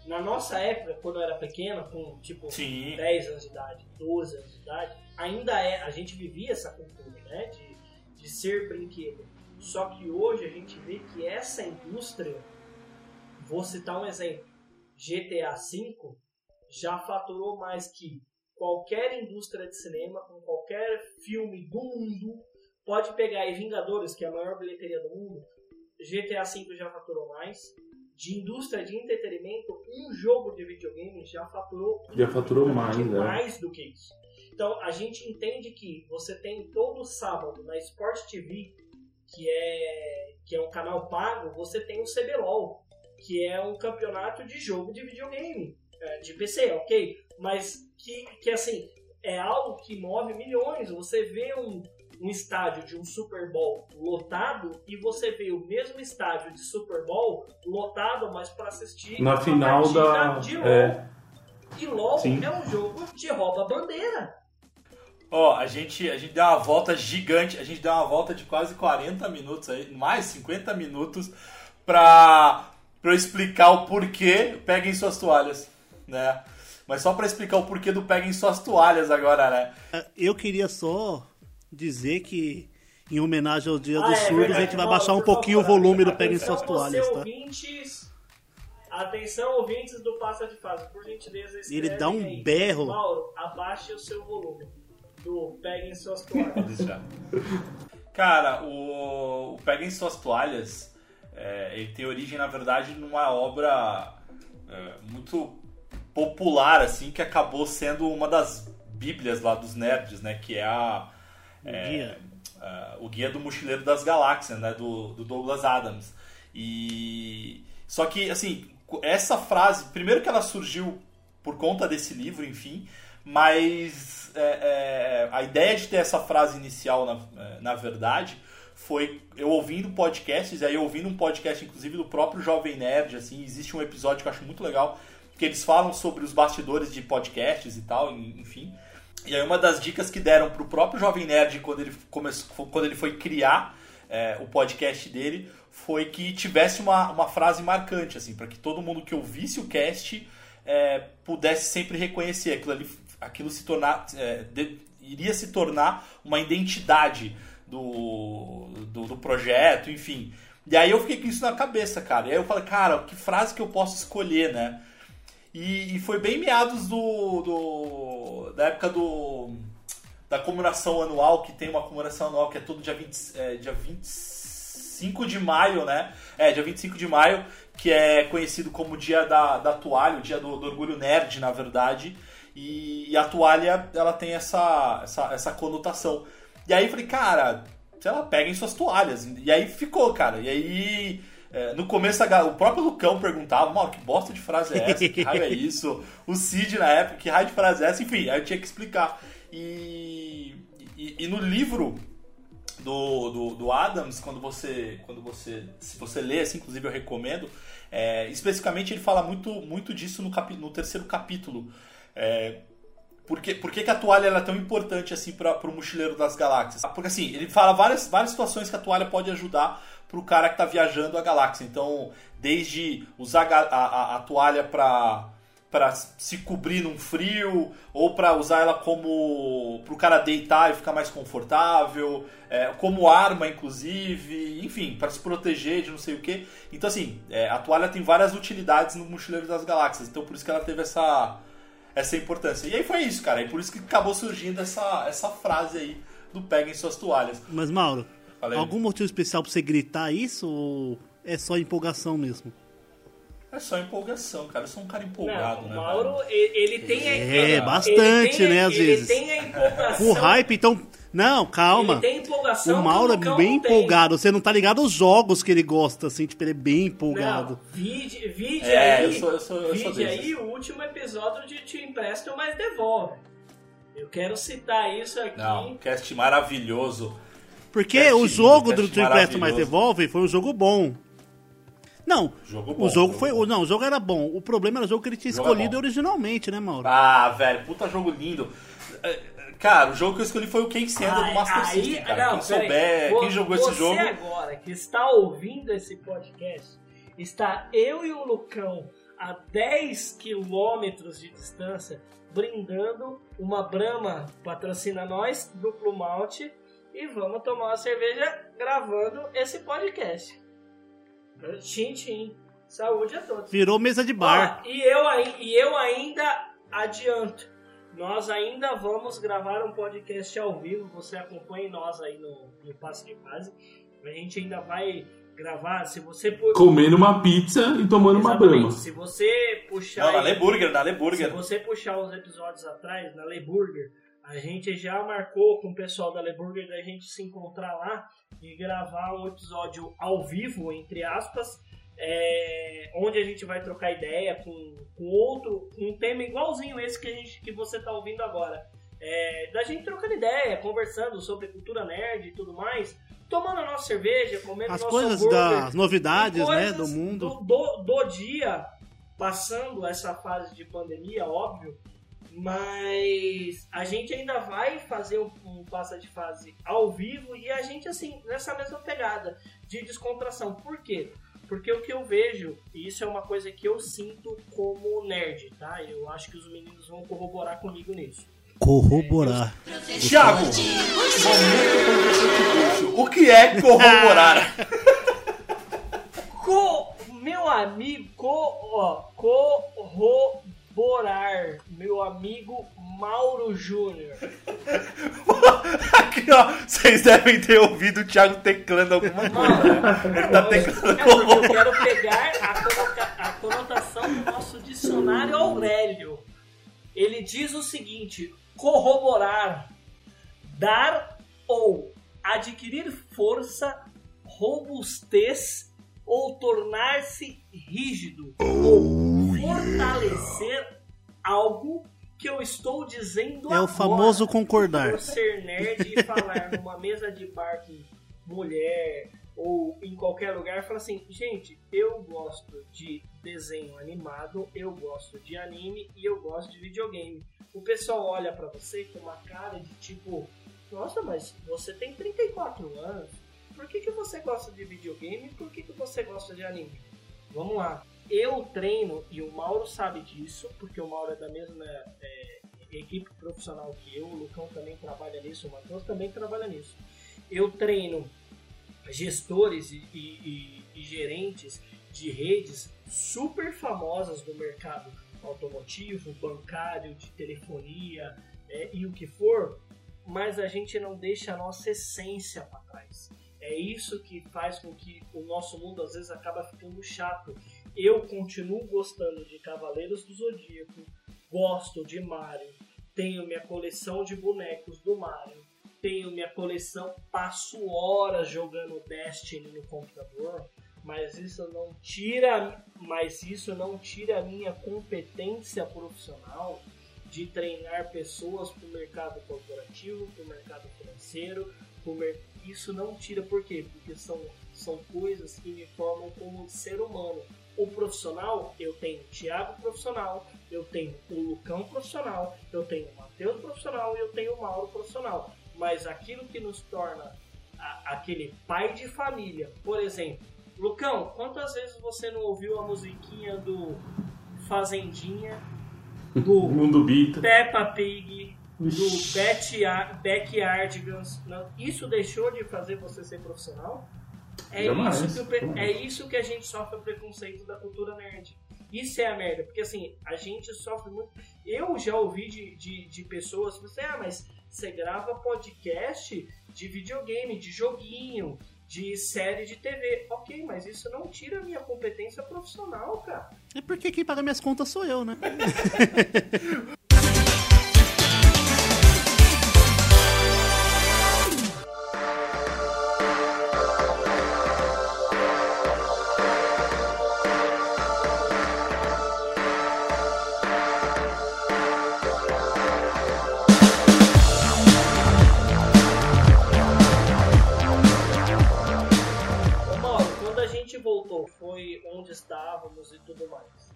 Na nossa época, quando eu era pequeno, com tipo Sim. 10 anos de idade, 12 anos de idade, ainda é, a gente vivia essa cultura, né, de, de ser brinquedo. Só que hoje a gente vê que essa indústria, vou citar um exemplo, GTA V já faturou mais que qualquer indústria de cinema, com qualquer filme do mundo, pode pegar aí Vingadores, que é a maior bilheteria do mundo, GTA V já faturou mais. De indústria de entretenimento, um jogo de videogame já faturou Já faturou mais, né? mais do que isso. Então a gente entende que você tem todo sábado na Sport TV, que é, que é um canal pago, você tem o CBLOL, que é um campeonato de jogo de videogame, é, de PC, ok? Mas que, que assim, é algo que move milhões. Você vê um, um estádio de um Super Bowl lotado e você vê o mesmo estádio de Super Bowl lotado, mas para assistir Na final da. de LOL. É, E LOL Sim. é um jogo de rouba-bandeira. Ó, a gente, a gente deu uma volta gigante, a gente deu uma volta de quase 40 minutos aí, mais 50 minutos pra, pra eu explicar o porquê peguem suas toalhas, né? Mas só pra explicar o porquê do peguem suas toalhas agora, né? Eu queria só dizer que, em homenagem ao Dia Ah, dos é Surdos, verdade. a gente vai baixar um pouquinho favor, o volume do Peguem Suas Toalhas, tá? ouvintes, atenção, ouvintes do Passa de Fase, por gentileza, Ele dá um aí. berro. Mauro, abaixe o seu volume do Peguem Suas Toalhas. Deixa. Cara, o, o Peguem Suas Toalhas, é, ele tem origem, na verdade, numa obra é, muito popular, assim, que acabou sendo uma das bíblias lá dos nerds, né? Que é a... é, Guia. a- o Guia do Mochileiro das Galáxias, né? Do, do Douglas Adams. E... Só que, assim, essa frase... Primeiro que ela surgiu por conta desse livro, enfim, mas é, é, a ideia de ter essa frase inicial, na, é, na verdade, foi eu ouvindo podcasts, e aí ouvindo um podcast, inclusive, do próprio Jovem Nerd, assim, existe um episódio que eu acho muito legal, que eles falam sobre os bastidores de podcasts e tal, en- enfim. E aí uma das dicas que deram pro próprio Jovem Nerd quando ele, começou, quando ele foi criar é, o podcast dele foi que tivesse uma, uma frase marcante, assim, para que todo mundo que ouvisse o cast é, pudesse sempre reconhecer aquilo ali, aquilo se tornar, é, de- iria se tornar uma identidade do, do, do projeto, enfim. E aí eu fiquei com isso na cabeça, cara. E aí eu falei, cara, que frase que eu posso escolher, né? E, e foi bem meados do, do- da época do da comemoração anual, que tem uma comemoração anual que é todo dia, 20, é, dia 25 de maio, né? É, dia 25 de maio, que é conhecido como dia da, da toalha, o dia do, do orgulho nerd, na verdade. E, e a toalha, ela tem essa, essa, essa conotação. E aí eu falei, cara, sei lá, peguem suas toalhas. E aí ficou, cara. E aí, é, no começo, o próprio Lucão perguntava, Mauro, que bosta de frase é essa? Que raio é isso? O Cid, na época, que raio de frase é essa? Enfim, aí eu tinha que explicar. E, e, e no livro do, do, do Adams, quando você, quando você, se você lê, assim, inclusive eu recomendo, é, especificamente ele fala muito, muito disso no, capi, no terceiro capítulo. É, por que, por que, que a toalha ela é tão importante assim para o mochileiro das galáxias? Porque assim, ele fala várias, várias situações que a toalha pode ajudar para o cara que está viajando a galáxia. Então, desde usar a, a- a toalha para para se cobrir num frio ou para usar ela como para o cara deitar e ficar mais confortável, é, como arma inclusive, enfim, para se proteger de não sei o que. Então assim, é, a toalha tem várias utilidades no Mochileiro das Galáxias, então por isso que ela teve essa essa importância. E aí foi isso, cara, e por isso que acabou surgindo essa essa frase aí do peguem suas toalhas. Mas, Mauro, Fala aí. algum motivo especial pra você gritar isso ou é só empolgação mesmo? É só empolgação, cara. Eu sou um cara empolgado, Não, né? o Mauro, ele, ele tem a É, ele bastante, tem a- né, às ele vezes. tem a empolgação. O hype, então. Não, calma. Ele tem empolgação. O Mauro que é bem empolgado. Você não tá ligado aos jogos que ele gosta, assim, tipo, ele é bem empolgado. Não, vide, vide É, aí, eu sou- eu sou- eu vide aí o último episódio de Te Empresto, mas devolve. Eu quero citar isso aqui. Não, cast maravilhoso. Porque Cast o jogo do Blast mais maravilhoso. Devolve foi um jogo bom. Não, Jogo o bom, jogo jogo foi. bom. Não, o jogo era bom. O problema era o jogo que ele tinha Jogo é escolhido bom. originalmente, né, Mauro? Ah, velho, puta jogo lindo. Cara, o jogo que eu escolhi foi o Quem Senda do Master System, cara. não, quem souber, peraí. quem jogou Você esse jogo. agora que está ouvindo esse podcast, está eu e o Lucão a 10 quilômetros de distância brindando uma Brahma patrocina nós, duplo malte, e vamos tomar uma cerveja gravando esse podcast. Tchim, tchim. Saúde a todos. Virou mesa de bar. Ó, e, eu, e eu ainda adianto. Nós ainda vamos gravar um podcast ao vivo. Você acompanhe nós aí no, no Passo de Fase. A gente ainda vai gravar. Se você pu- Comendo uma pizza e tomando uma Exatamente. brama. Se você puxar. Não, na Leburger, na se Leburger. você puxar os episódios atrás, na Leburger, a gente já marcou com o pessoal da Leburger da gente se encontrar lá e gravar um episódio ao vivo, entre aspas, é, onde a gente vai trocar ideia com, com outro, um tema igualzinho esse que, a gente, que você está ouvindo agora. É, da gente trocando ideia, conversando sobre cultura nerd e tudo mais, tomando a nossa cerveja, comendo As nosso coisas hambúrguer, das novidades, né, coisas do mundo. Do, do- do dia, passando essa fase de pandemia, óbvio, mas a gente ainda vai fazer um, um passa de fase ao vivo e a gente, assim, nessa mesma pegada de descontração. Por quê? Porque o que eu vejo, e isso é uma coisa que eu sinto como nerd, tá? Eu acho que os meninos vão corroborar comigo nisso. Corroborar. Professor Tiburcio. O que é corroborar? Co, meu amigo, co, ó, corroborar, meu amigo Mauro Júnior. Aqui, ó, vocês devem ter ouvido o Thiago teclando alguma coisa. né? Ele tá teclando É porque eu quero pegar a, a conotação do nosso dicionário Aurélio. Ele diz o seguinte: corroborar, dar ou adquirir força, robustez ou tornar-se rígido ou fortalecer algo que eu estou dizendo É o agora. famoso concordar. Por ser nerd e falar numa mesa de bar com mulher ou em qualquer lugar, fala assim, gente, eu gosto de desenho animado, eu gosto de anime e eu gosto de videogame. O pessoal olha pra você com uma cara de tipo, nossa, mas você tem 34 anos, por que, que você gosta de videogame e por que, que você gosta de anime? Vamos lá. Eu treino, e o Mauro sabe disso, porque o Mauro é da mesma é, equipe profissional que eu, o Lucão também trabalha nisso, o Matheus também trabalha nisso. Eu treino gestores e, e- e- gerentes de redes super famosas do mercado automotivo, bancário, de telefonia é, e o que for, mas a gente não deixa a nossa essência para trás. É isso que faz com que o nosso mundo às vezes acaba ficando chato. Eu continuo gostando de Cavaleiros do Zodíaco, gosto de Mario, tenho minha coleção de bonecos do Mario, tenho minha coleção, passo horas jogando Destiny no computador, mas isso não tira, mas isso não tira a minha competência profissional de treinar pessoas para o mercado corporativo, para o mercado financeiro, mer- isso não tira por quê? Porque são, são coisas que me formam como ser humano. O profissional, eu tenho o Thiago profissional, eu tenho o Lucão profissional, eu tenho o Matheus profissional e eu tenho o Mauro profissional. Mas aquilo que nos torna a- aquele pai de família, por exemplo, Lucão, quantas vezes você não ouviu a musiquinha do Fazendinha, do Mundo Bita. Peppa Pig, do Backyardigans. Isso deixou de fazer você ser profissional? É Jamais, isso, que o é isso que a gente sofre o preconceito da cultura nerd. Isso é a merda, porque assim, a gente sofre muito. Eu já ouvi de, de, de pessoas, você, ah, mas você grava podcast de videogame, de joguinho, de série de TV. Ok, mas isso não tira a minha competência profissional, cara. É porque quem paga minhas contas sou eu, né? gente voltou, foi onde estávamos e tudo mais.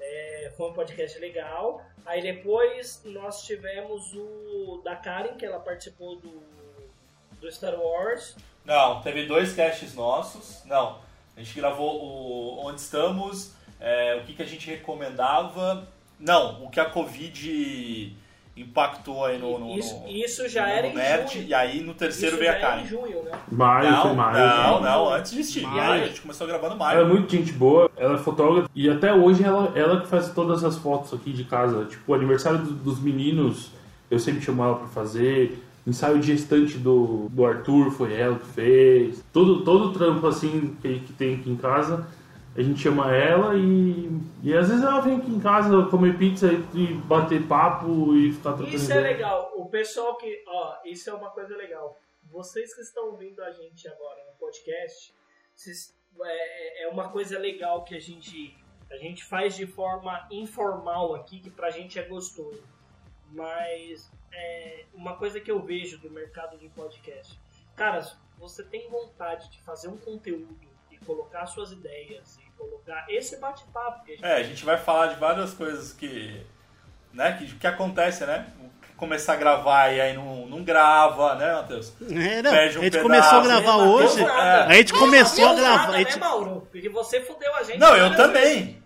É, foi um podcast legal. Aí depois nós tivemos o da Karen, que ela participou do, do Star Wars. Não, teve dois casts nossos. Não, a gente gravou o Onde Estamos, é, o que, que a gente recomendava. Não, o que a Covid impactou aí no, no, Isso, no- isso já no era em Nerd, junho. e aí no terceiro Isso veio a Karen. em junho, né? Maio, Não, foi maio. não, né? não, antes de Steam. Maio. Maio, a gente começou gravando Ela é maio. muito gente boa, ela é fotógrafa e até hoje ela, ela que faz todas as fotos aqui de casa. Tipo, o aniversário do- dos meninos, eu sempre chamo ela pra fazer. Ensaio de gestante do, do Arthur foi ela que fez. Todo, todo trampo assim que, que tem aqui em casa, a gente chama ela e, e às vezes ela vem aqui em casa comer pizza e, bater papo e ficar trocando Isso é legal. O pessoal que. Ó, isso é uma coisa legal. Vocês que estão ouvindo a gente agora no podcast, vocês- é, é uma coisa legal que a gente, a gente faz de forma informal aqui, que pra gente é gostoso. Mas é uma coisa que eu vejo do mercado de podcast. Cara, você tem vontade de fazer um conteúdo e colocar suas ideias colocar esse bate-papo que a gente É, a gente vai falar de várias coisas que. Né, que, que acontece, né? Começar a gravar e aí não, não grava, né, Matheus? É, não, Perde um a gente pedaço. começou a gravar Não hoje. nada. A gente começou a Não gravar. nada, a gente- né, Mauro? Porque você fudeu a gente. Não, eu também.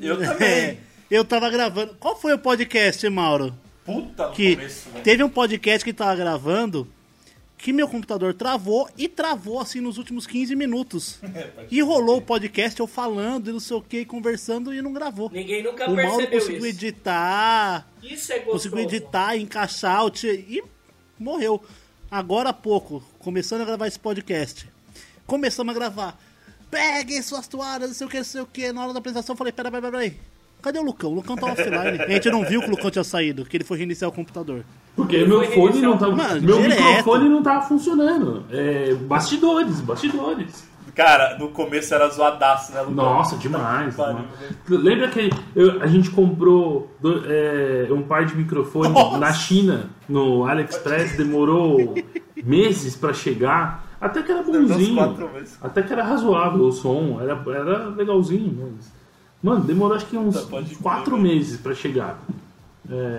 Eu É, também. eu tava gravando. Qual foi o podcast, Mauro? Puta no Que começo, velho. teve um podcast que tava gravando que meu computador travou e travou assim nos últimos 15 minutos. E rolou o podcast eu falando e não sei o que, conversando e não gravou. Ninguém nunca O Mauro percebeu conseguiu isso. editar, Isso é gostoso. conseguiu editar, encaixar o tio, e morreu. Agora há pouco, começando a gravar esse podcast. Começamos a gravar. Peguem suas toalhas, não sei o que, não sei o que. Na hora da apresentação eu falei, pera, pera, pera aí. Cadê o Lucão? O Lucão tá offline. A gente não viu que o Lucão tinha saído, que ele foi reiniciar o computador. Porque meu fone não reiniciar tava. Mano, meu direto. microfone não tava funcionando. É, bastidores, bastidores. Cara, no começo era zoadaço, né, Lucão? Nossa, demais. Demais. Lembra que eu- a gente comprou do- é, um par de microfone Nossa. na China, no AliExpress, demorou meses pra chegar. Até que era bonzinho. meses. Até que era razoável o som, era, era legalzinho. Mas... Mano, demorou acho que uns crer, quatro meses pra chegar.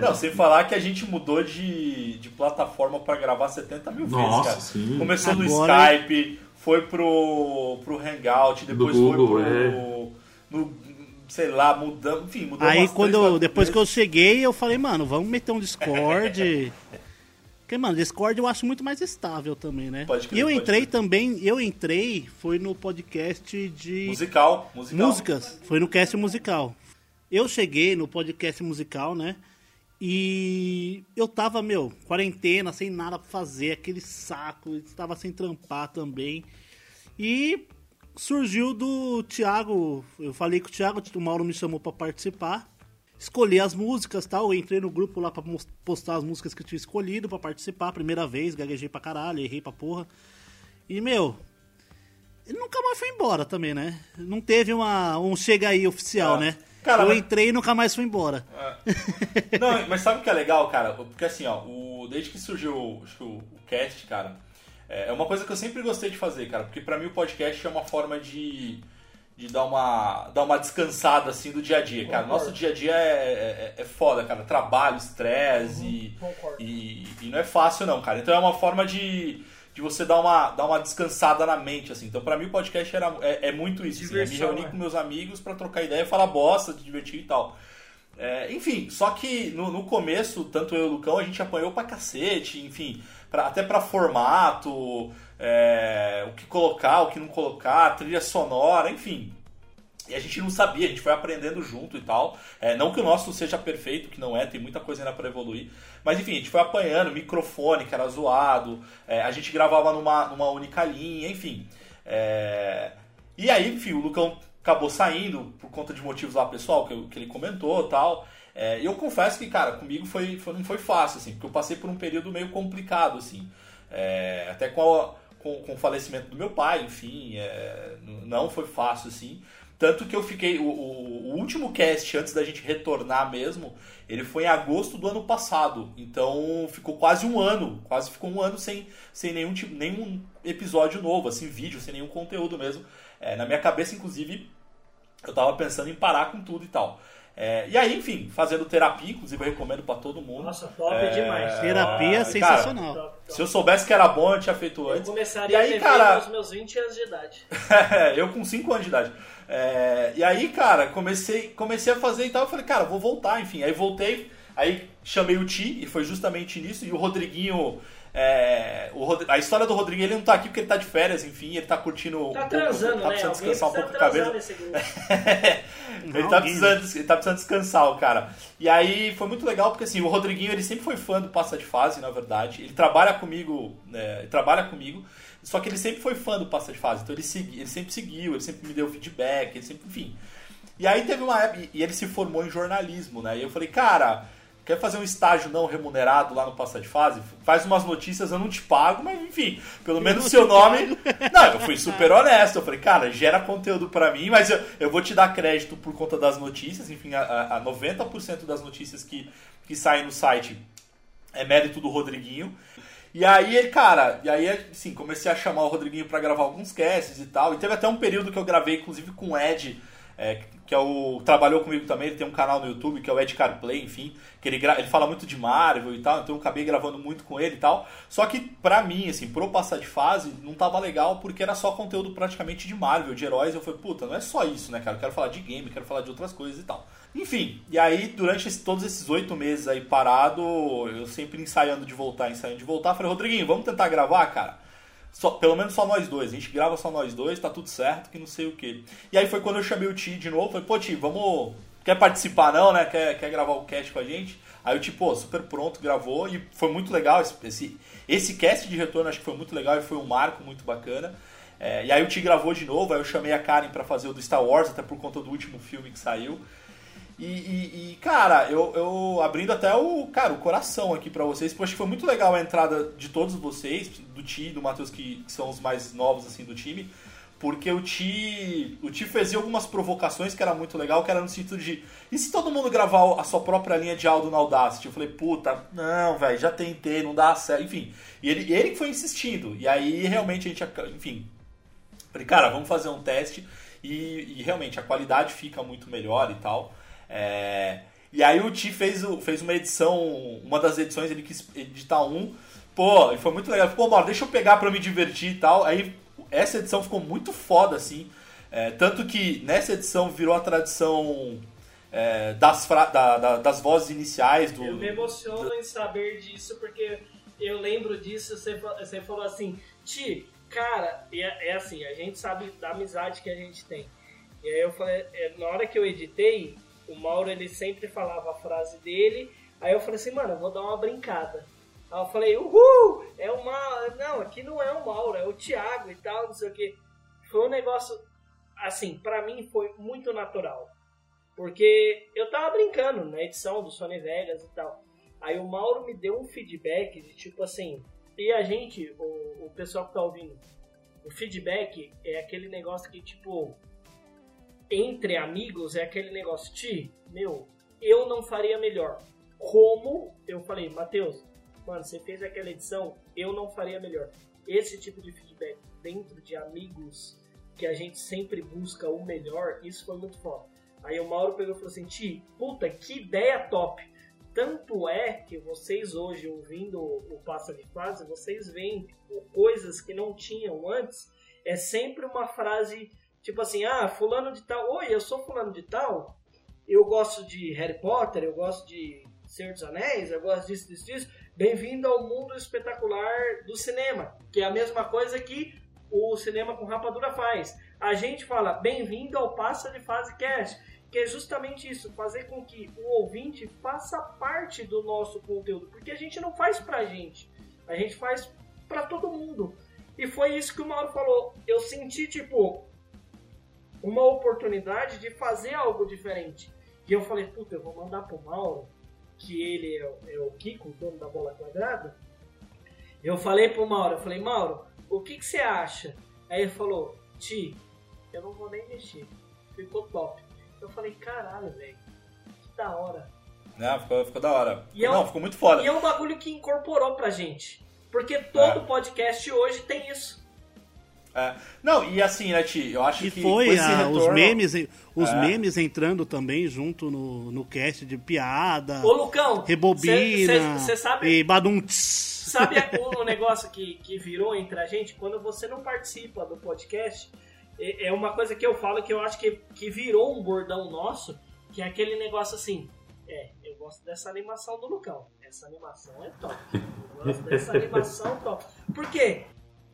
Não, sem falar que a gente mudou de, de plataforma pra gravar 70 mil vezes, Nossa, cara. sim. Começou no Agora- Skype, foi pro, pro Hangout, depois Google, foi pro. é. No, sei lá, mudamos. Enfim, mudou Aí quando depois que eu vezes. cheguei, eu falei, mano, vamos meter um Discord. Porque, mano, Discord eu acho muito mais estável também, né? Pode crer, e eu entrei crer. também, eu entrei, foi no podcast de Musical, musical. músicas, foi no cast musical. Eu cheguei no podcast musical, né? E eu tava, meu, quarentena, sem nada pra fazer, aquele saco, estava sem trampar também. E surgiu do Thiago, eu falei com o Thiago, o Mauro me chamou pra participar. Escolhi as músicas tal, eu entrei no grupo lá pra postar as músicas que eu tinha escolhido pra participar, primeira vez, gaguejei pra caralho, errei pra porra. E, meu, ele nunca mais foi embora também, né? Não teve uma, um chega aí oficial, Ah, né? cara, eu entrei e nunca mais fui embora. Não, mas sabe o que é legal, cara? Porque assim, ó, o, desde que surgiu acho que o, o cast, cara, é é uma coisa que eu sempre gostei de fazer, cara. Porque pra mim o podcast é uma forma de, de dar, uma, dar uma descansada, assim, do dia a dia, cara. Nosso dia a dia é, é, é foda, cara. Trabalho, estresse e, concordo. e, e não é fácil não, cara. Então é uma forma de, de você dar uma, dar uma descansada na mente, assim. Então pra mim o podcast era, é, é muito isso, assim, é me reunir né? com meus amigos pra trocar ideia, falar bosta, se divertir e tal. É, enfim, só que no, no começo, tanto eu e o Lucão, a gente apanhou pra cacete, enfim, pra- até pra formato, é, o que colocar, o que não colocar, trilha sonora, enfim. E a gente não sabia, a gente foi aprendendo junto e tal. É, não que o nosso seja perfeito, que não é, tem muita coisa ainda pra evoluir. Mas enfim, a gente foi apanhando, microfone que era zoado, é, a gente gravava numa, numa única linha, enfim. É, e aí, enfim, o Lucão acabou saindo por conta de motivos lá pessoal, que, que ele comentou tal. É, eu confesso que, cara, comigo foi, foi- não foi fácil, assim, porque eu passei por um período meio complicado, assim. É, até com, a- com, com o falecimento do meu pai, enfim, é, não foi fácil, assim. Tanto que eu fiquei. O, o- o último cast, antes da gente retornar mesmo, ele foi em agosto do ano passado. Então ficou quase um ano. Quase ficou um ano sem, sem nenhum, tipo, nenhum episódio novo, assim, vídeo, sem nenhum conteúdo mesmo. É, na minha cabeça, inclusive, eu tava pensando em parar com tudo e tal. É, e aí, enfim, fazendo terapia, inclusive eu recomendo pra todo mundo. Nossa, top É, demais. Terapia cara, sensacional. Top, top. Se eu soubesse que era bom, eu tinha feito Eu antes. começaria E aí, a cara- aos meus 20 anos de idade. eu com 5 anos de idade. É, e aí, cara, comecei, comecei a fazer e tal. Eu falei, cara, vou voltar, enfim. Aí voltei, Aí chamei o Ti, e foi justamente nisso, e o Rodriguinho. é, o Rod- A história do Rodrigo, ele não tá aqui porque ele tá de férias, enfim, ele tá curtindo. um Tá pouco- transando, tá né? precisando Alguém descansar um pouco a cabeça. ele, Não, tá precisando, ele tá precisando descansar, o cara. E aí foi muito legal, porque assim, o Rodriguinho ele sempre foi fã do Passa de Fase, na verdade. Ele trabalha comigo, né, ele trabalha comigo, só que ele sempre foi fã do Passa de Fase. Então ele, segui, ele sempre seguiu, ele sempre me deu feedback, ele sempre, enfim. E aí teve uma época, e ele se formou em jornalismo, né? E eu falei, cara, quer fazer um estágio não remunerado lá no Passa de Fase? Faz umas notícias, eu não te pago, mas enfim, pelo menos o seu nome. Não, eu fui super honesto. Eu falei, cara, gera conteúdo pra mim, mas eu, eu vou te dar crédito por conta das notícias. Enfim, a, a- a 90% das notícias que, que saem no site é mérito do Rodriguinho. E aí, ele, cara, e aí, assim, comecei a chamar o Rodriguinho pra gravar alguns casts e tal. E teve até um período que eu gravei, inclusive, com o Ed, é, que é o. trabalhou comigo também, ele tem um canal no YouTube, que é o Ed Carplay, enfim, que ele, ele fala muito de Marvel e tal, então eu acabei gravando muito com ele e tal. Só que, pra mim, assim, pro passar de fase, não tava legal porque era só conteúdo praticamente de Marvel, de heróis. Eu falei, puta, não é só isso, né, cara? Eu quero falar de game, quero falar de outras coisas e tal. Enfim, e aí durante esse- todos esses oito meses aí parado, eu sempre ensaiando de voltar, ensaiando de voltar, falei, Rodriguinho, vamos tentar gravar, cara? Só, pelo menos só nós dois, a gente grava só nós dois, tá tudo certo, que não sei o que. E aí foi quando eu chamei o Ti de novo, falei, pô Ti, vamos. Quer participar não, né? Quer, quer gravar o cast com a gente? Aí o Ti, pô, super pronto, gravou e foi muito legal. Esse, esse, esse cast de retorno acho que foi muito legal e foi um marco muito bacana. É, e aí o Ti gravou de novo, aí eu chamei a Karen pra fazer o do Star Wars, até por conta do último filme que saiu. E, e- e, cara, eu, eu abrindo até o, cara, o coração aqui pra vocês, porque que foi muito legal a entrada de todos vocês, do Ti e do Matheus, que, que são os mais novos assim do time, porque o Ti, o Ti fazia algumas provocações que era muito legal, que era no sentido de, e se todo mundo gravar a sua própria linha de áudio na Audacity? Eu falei, puta, não, velho, já tentei, não dá certo, enfim. E ele, ele foi insistindo, e aí realmente a gente, enfim, Falei, cara, vamos fazer um teste e, e realmente a qualidade fica muito melhor e tal. É, e aí o Ti fez, fez uma edição, uma das edições, ele quis editar um. Pô, e foi muito legal. Pô, Mauro, deixa eu pegar pra me divertir e tal. Aí essa edição ficou muito foda, assim. É, tanto que nessa edição virou a tradição é, das, da- da- das vozes iniciais do. Eu me emociono em saber disso, porque eu lembro disso, você, você falou assim, Ti, cara, é, é assim, a gente sabe da amizade que a gente tem. E aí eu falei, é, na hora que eu editei, o Mauro ele sempre falava a frase dele, aí eu falei assim, mano, eu vou dar uma brincada. Aí eu falei, uhul, é o Mauro, não, aqui não é o Mauro, é o Thiago e tal, não sei o que. Foi um negócio, assim, pra mim foi muito natural. Porque eu tava brincando na edição do Sony Vegas e tal. Aí o Mauro me deu um feedback de tipo assim. E a gente, o, o pessoal que tá ouvindo, o feedback é aquele negócio que, tipo, entre amigos é aquele negócio, Ti, meu, eu não faria melhor. Como eu falei, Matheus, mano, você fez aquela edição, eu não faria melhor. Esse tipo de feedback dentro de amigos que a gente sempre busca o melhor, isso foi muito foda. Aí o Mauro pegou e falou assim: Ti, puta, que ideia top! Tanto é que vocês hoje, ouvindo o Passa de Fase, vocês veem coisas que não tinham antes. É sempre uma frase tipo assim: Ah, Fulano de Tal, oi, eu sou Fulano de Tal, eu gosto de Harry Potter, eu gosto de Senhor dos Anéis, eu gosto disso, disso, disso. Bem-vindo ao mundo espetacular do cinema, que é a mesma coisa que o cinema com rapadura faz. A gente fala bem-vindo ao Passa de Fase Cast, que é justamente isso, fazer com que o ouvinte faça parte do nosso conteúdo, porque a gente não faz pra gente, a gente faz pra todo mundo. E foi isso que o Mauro falou. Eu senti tipo uma oportunidade de fazer algo diferente. E eu falei, puta, eu vou mandar pro Mauro, que ele é, o- é o Kiko, o dono da bola quadrada. Eu falei pro Mauro, eu falei, Mauro, o que, que você acha? Aí ele falou, Ti, eu não vou nem mexer. Ficou top. Eu falei, caralho, velho, que da hora. Não, ficou, ficou da hora. E é não, um- ficou muito foda. E é um bagulho que incorporou pra gente. Porque todo É. podcast hoje tem isso. É. Não, e assim, né, Ti, eu acho E que foi com esse ah, os retorno- memes, os É. memes entrando também junto no, no cast de piada, Ô, Lucão, rebobina você sabe, e badunts. sabe o negócio que, que virou entre a gente? Quando você não participa do podcast, é é uma coisa que eu falo que eu acho que, que virou um bordão nosso, que é aquele negócio assim, é, eu gosto dessa animação do Lucão. Essa animação é top. Eu gosto dessa animação top. Por quê?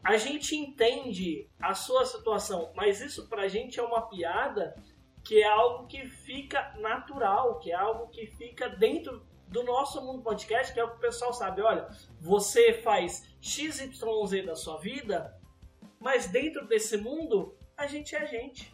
A gente entende a sua situação, mas isso pra gente é uma piada que é algo que fica natural, que é algo que fica dentro do nosso mundo podcast, que é o que o pessoal sabe. Olha, você faz XYZ da sua vida, mas dentro desse mundo, a gente é a gente.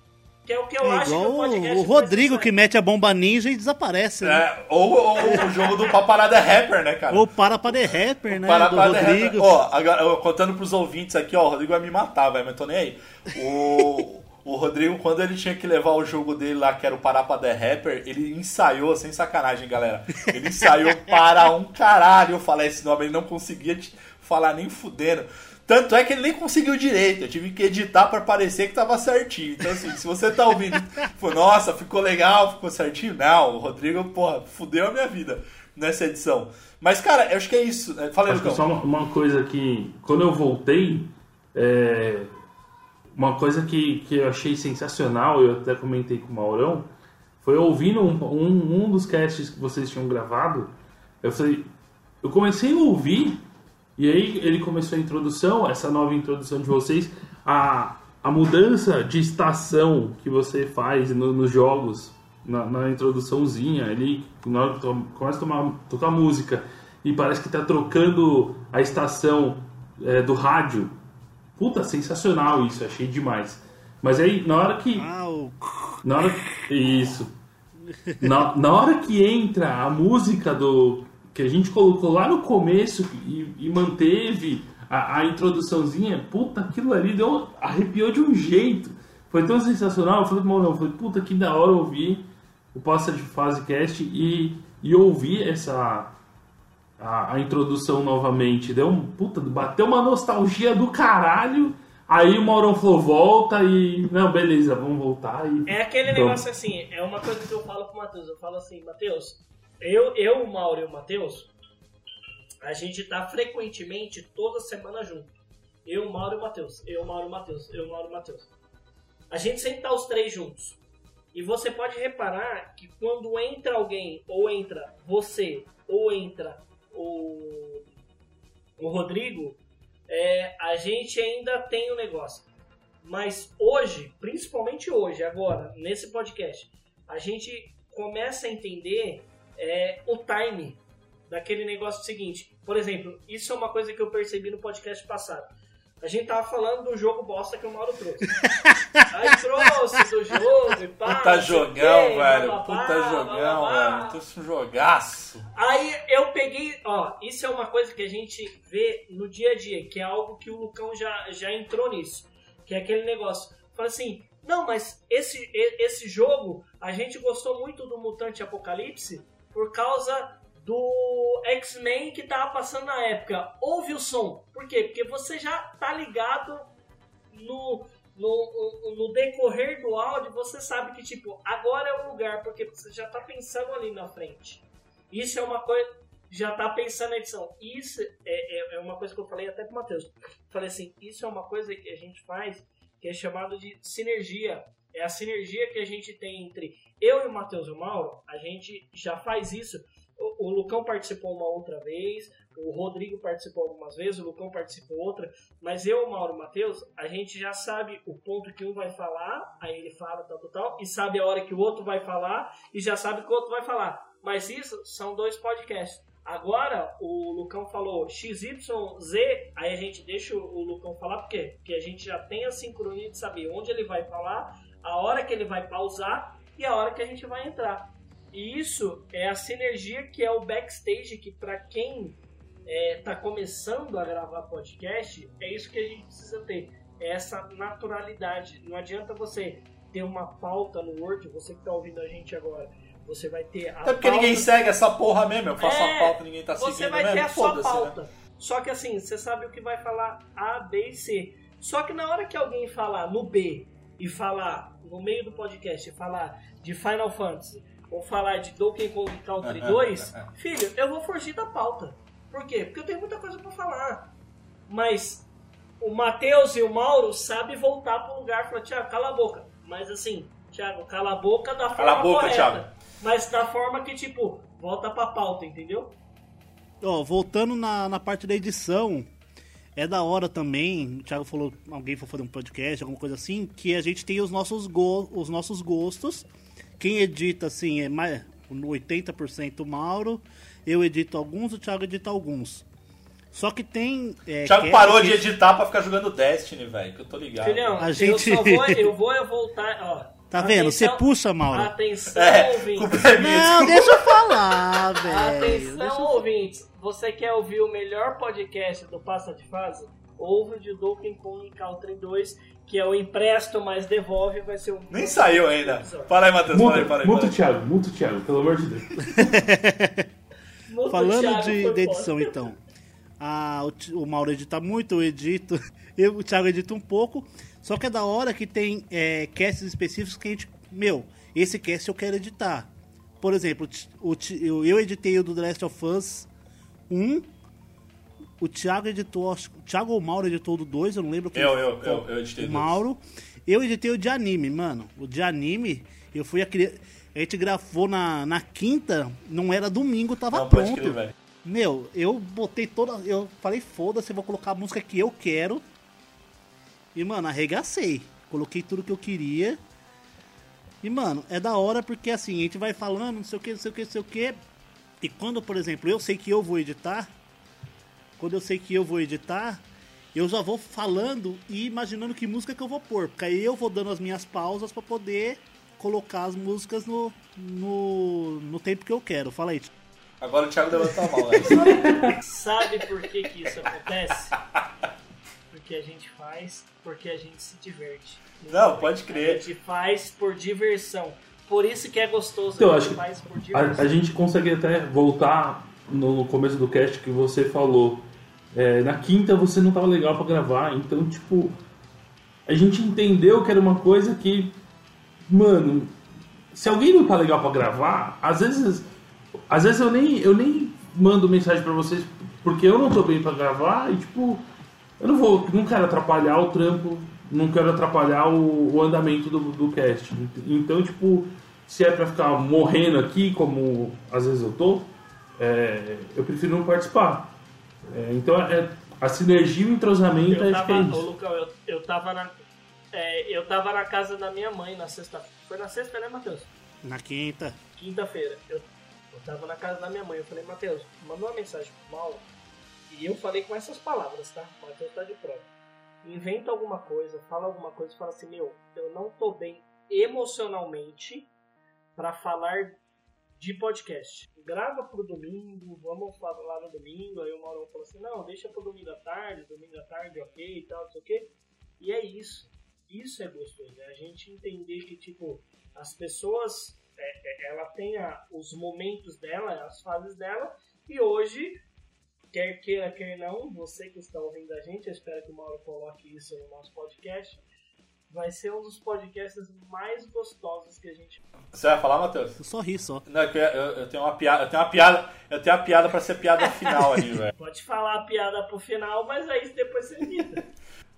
Que é o que eu É acho que igual o podcast o Rodrigo que mete a bomba ninja e desaparece, né? É, ou, ou o jogo do Paparada é Rapper, né, cara? Ou para para The Rapper, né? Para do para The Rapper. Rodrigo. Ó, agora, contando pros ouvintes aqui, ó, o Rodrigo vai me matar, velho, mas tô nem aí. O, o Rodrigo, quando ele tinha que levar o jogo dele lá, que era o Pará pra The Rapper, ele ensaiou, sem sacanagem, galera. Ele ensaiou para um caralho falar esse nome, ele não conseguia te falar nem fudendo. Tanto é que ele nem conseguiu direito, eu tive que editar pra parecer que tava certinho. Então, assim, se você tá ouvindo, falou, nossa, ficou legal, ficou certinho. Não, o Rodrigo, porra, fudeu a minha vida nessa edição. Mas, cara, eu acho que é isso. né? Fala aí, Acho só uma, uma coisa que, quando eu voltei, é, uma coisa que, que eu achei sensacional, eu até comentei com o Maurão, foi ouvindo um, um, um dos casts que vocês tinham gravado, eu falei, eu comecei a ouvir, e aí ele começou a introdução, essa nova introdução de vocês, a, a mudança de estação que você faz no- nos jogos, na, na introduçãozinha, ali, na hora que to- começa a tomar, tocar música, e parece que tá trocando a estação é, do rádio. Puta, sensacional isso, achei demais. Mas aí, na hora que. Na hora Isso. Na, na hora que entra a música do. Que a gente colocou lá no começo e, e manteve a, a introduçãozinha, puta, aquilo ali deu, arrepiou de um jeito. Foi tão sensacional. Eu falei pro Maurão, eu falei, puta, que da hora ouvir o Passa de Fase Cast e, e ouvir essa. A, a introdução novamente. Deu um. Puta, bateu uma nostalgia do caralho. Aí o Maurão falou, volta e. Não, beleza, vamos voltar e. É aquele Então, negócio assim, é uma coisa que eu falo pro Matheus. Eu falo assim, Matheus, eu, eu, o Mauro e o Matheus, a gente tá frequentemente toda semana junto. Eu, Mauro e o Matheus. Eu, Mauro e o Matheus. Eu, Mauro e o Matheus. A gente sempre tá os três juntos. E você pode reparar que quando entra alguém, ou entra você, ou entra o, o Rodrigo, é, a gente ainda tem o negócio. Mas hoje, principalmente hoje, agora, nesse podcast, a gente começa a entender é, o time daquele negócio seguinte. Por exemplo, isso é uma coisa que eu percebi no podcast passado. A gente tava falando do jogo bosta que o Mauro trouxe. Aí trouxe do jogo e pá. Puta jogão, quê, velho. bababá, Puta jogão, bababá. velho. Trouxe um jogaço. Aí eu peguei, ó, isso é uma coisa que a gente vê no dia a dia, que é algo que o Lucão já, já entrou nisso, que é aquele negócio. Fala assim, não, mas esse, esse jogo, a gente gostou muito do Mutante Apocalipse por causa do X-Men que tava passando na época. Ouve o som. Por quê? Porque você já tá ligado no, no, no decorrer do áudio, você sabe que, tipo, agora é o lugar, porque você já tá pensando ali na frente. Isso é uma coisa. Já tá pensando na edição. Isso é, é, é uma coisa que eu falei até pro Matheus. Falei assim: isso é uma coisa que a gente faz que é chamado de sinergia. É a sinergia que a gente tem entre eu e o Matheus e o Mauro. A gente já faz isso. O, o Lucão participou uma outra vez, o Rodrigo participou algumas vezes, o Lucão participou outra. Mas eu, o Mauro e o Matheus, a gente já sabe o ponto que um vai falar, aí ele fala tal, tal, tal, e sabe a hora que o outro vai falar, e já sabe que o outro vai falar. Mas isso são dois podcasts. Agora, o Lucão falou XYZ, aí a gente deixa o Lucão falar, por quê? Porque a gente já tem a sincronia de saber onde ele vai falar, a hora que ele vai pausar e a hora que a gente vai entrar. E isso é a sinergia que é o backstage, que para quem está começando a gravar podcast, é isso que a gente precisa ter. É essa naturalidade. Não adianta você ter uma pauta no Word, você que está ouvindo a gente agora, você vai ter a Até porque ninguém pauta- segue essa porra mesmo. Eu faço É, a pauta ninguém tá você seguindo vai ter mesmo. a sua né? pauta. Só que assim, você sabe o que vai falar A, B e C. Só que na hora que alguém falar no B e falar no meio do podcast, falar de Final Fantasy ou falar de Donkey Kong Country 2, filho, eu vou fugir da pauta. Por quê? Porque eu tenho muita coisa pra falar. Mas o Matheus e o Mauro sabem voltar pro lugar e falar, Thiago, cala a boca. Mas assim, Thiago, cala a boca da forma Cala a boca, correta. Thiago. mas da forma que, tipo, volta pra pauta, entendeu? Ó, voltando na, na parte da edição, é da hora também, o Thiago falou, alguém for fazer um podcast, alguma coisa assim, que a gente tem os nossos, go os nossos gostos. Quem edita, assim, é mais 80% o Mauro, eu edito alguns, o Thiago edita alguns. Só que tem. É, O Thiago parou que- de editar pra ficar jogando Destiny, velho, que eu tô ligado. Filhão, A eu gente- só vou, eu vou eu voltar, ó. Tá vendo? Você puxa, Mauro. Atenção, É, ouvintes. Não, deixa eu falar, velho. Atenção, eu- ouvintes. Você quer ouvir o melhor podcast do Passa de Fase? Ouve o de Donkey Kong Country 2, que é o empresto, mas devolve, vai ser o... Nem saiu ainda. Para aí, Matheus, para aí, para Muta, aí. muta o aí. Thiago, muta o Thiago, pelo amor de Deus. Falando Thiago, de, de edição, então. Ah, o, Mauro edita muito, eu edito. Eu, o Thiago edita um pouco. Só que é da hora que tem é, casts específicos que a gente. Meu, esse cast eu quero editar. Por exemplo, o o, eu, editei o do The Last of Us 1. O Thiago editou. O Thiago ou o Mauro editou o do 2, eu não lembro quem Eu, eu, eu, eu editei o. Mauro. Eu editei o de anime, mano. O de anime, eu fui a criar. A gente gravou na, na quinta, não era domingo, tava Não, pronto. crer. Meu, eu botei toda. Eu falei, foda-se, vou colocar a música que eu quero. E, mano, arregacei. Coloquei tudo que eu queria. E, mano, é da hora porque assim, a gente vai falando, não sei o que, não sei o que, não sei o que. E quando, por exemplo, eu sei que eu vou editar. Quando eu sei que eu vou editar, eu já vou falando e imaginando que música que eu vou pôr. Porque aí eu vou dando as minhas pausas pra poder colocar as músicas no, no, no tempo que eu quero. Fala aí. Agora o Thiago levantou a mão, né? Sabe por que, que isso acontece? Porque a gente faz, porque a gente se diverte. Não, pode crer. A gente faz por diversão. Por isso que é gostoso. Então, a gente faz por A, diversão. a gente consegue até voltar no começo do cast que você falou. É, na quinta você não tava legal pra gravar, então, tipo, a gente entendeu que era uma coisa que, mano, se alguém não tá legal pra gravar, às vezes, às vezes eu nem, eu nem mando mensagem pra vocês porque eu não tô bem pra gravar e, tipo, eu não vou, não quero atrapalhar o trampo, não quero atrapalhar o, o andamento do, do cast. Então, tipo, se é pra ficar morrendo aqui, como às vezes eu tô, é, eu prefiro não participar. É, então, é, a sinergia e o entrosamento, Eu acho que é ô, isso. Lucão, eu, eu tava na. é, eu tava na casa da minha mãe na sexta. Foi na sexta, né, Matheus? Na quinta. Quinta-feira. Eu, eu tava na casa da minha mãe. Eu falei, Matheus, manda uma mensagem pro Mauro. E eu falei com essas palavras, tá? Matheus tá de prova. Inventa alguma coisa, fala alguma coisa fala assim: Meu, eu não tô bem emocionalmente pra falar de podcast. Grava pro domingo, vamos falar no domingo. Aí o Mauro falou assim: Não, deixa pro domingo à tarde, domingo à tarde, ok e tal, não sei o quê. E é isso. Isso é gostoso. É a gente entender que, tipo, as pessoas ela tem a- os momentos dela, as fases dela, e hoje, quer queira, quer não, você que está ouvindo a gente, eu espero que o Mauro coloque isso no nosso podcast, vai ser um dos podcasts mais gostosos que a gente Você vai falar, Matheus? Eu só ri só. Não, é eu, eu- eu tenho uma piada, eu tenho uma piada, eu tenho uma piada pra ser piada final ali, velho. pode falar a piada pro final, mas aí depois você edita.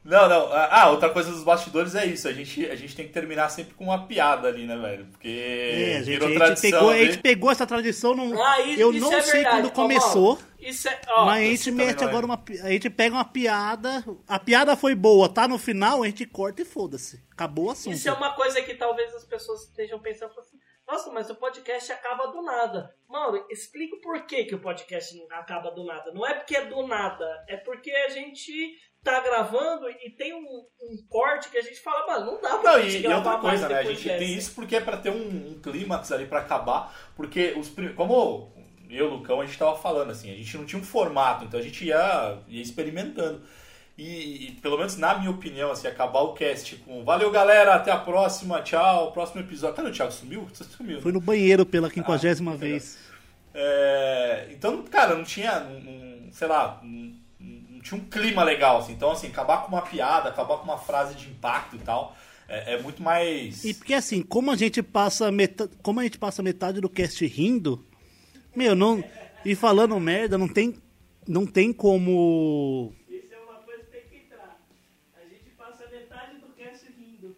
Não, não. Ah, outra coisa dos bastidores é isso. A gente, a gente tem que terminar sempre com uma piada ali, né, velho? Porque É, a gente, a gente tradição. pegou, a gente pegou essa tradição, não, Ah, isso, eu isso não é sei verdade. quando começou, Isso é, ó, mas a gente mete é. agora uma. A gente pega uma piada, a piada foi boa, tá no final, a gente corta e foda-se. Acabou o assunto. Isso é uma coisa que talvez as pessoas estejam pensando assim, nossa, mas o podcast acaba do nada. Mano, explica o porquê que o podcast acaba do nada. Não é porque é do nada, é porque a gente tá gravando e tem um, um corte que a gente fala, mano, não dá pra Não, gente e, e outra coisa, né? A gente dessa. tem isso porque é pra ter um, um clímax ali pra acabar. Porque os como eu e o Lucão a gente tava falando assim, a gente não tinha um formato, então a gente ia, ia experimentando. E, e, pelo menos na minha opinião, assim, acabar o cast com valeu galera, até a próxima, tchau, próximo episódio. Cadê o Thiago? Sumiu? Você sumiu. Foi no banheiro pela quinquagésima Ah, vez. É, então, cara, não tinha, não- não- sei lá, não tinha um clima legal, assim. Então, assim, acabar com uma piada, acabar com uma frase de impacto e tal, é, é muito mais... E porque assim, como a gente passa metade, como a gente passa metade do cast rindo, meu, não e falando merda, não tem não tem como Isso é uma coisa que tem que entrar. A gente passa metade do cast rindo.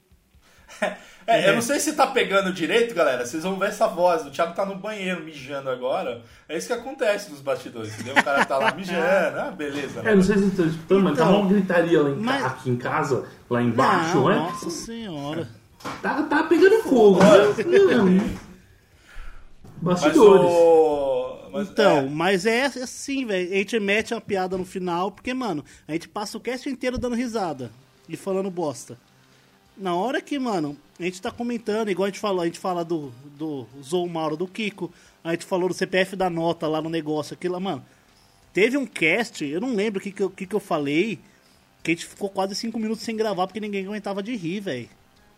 É, eu não sei se tá pegando direito, galera. Vocês vão ver essa voz. O Thiago tá no banheiro mijando agora. É isso que acontece nos bastidores, entendeu? O cara tá lá mijando. Ah, beleza. É, não sei se vocês estão escutando, mas tá Então, uma gritaria lá em mas- ca- aqui em casa, lá embaixo, Não, né? Nossa senhora. Tá, tá pegando fogo. né? Mas Bastidores. o... Mas, Então, é. mas é assim, velho. A gente mete uma piada no final, porque, mano, a gente passa o cast inteiro dando risada e falando bosta. Na hora que, mano, a gente tá comentando, igual a gente falou, a gente fala do, do Zou Mauro, do Kiko, a gente falou do CPF da nota lá no negócio, aquilo lá, mano. Teve um cast, eu não lembro o que, que, eu, que, que eu falei, que a gente ficou quase cinco minutos sem gravar porque ninguém aguentava de rir, velho.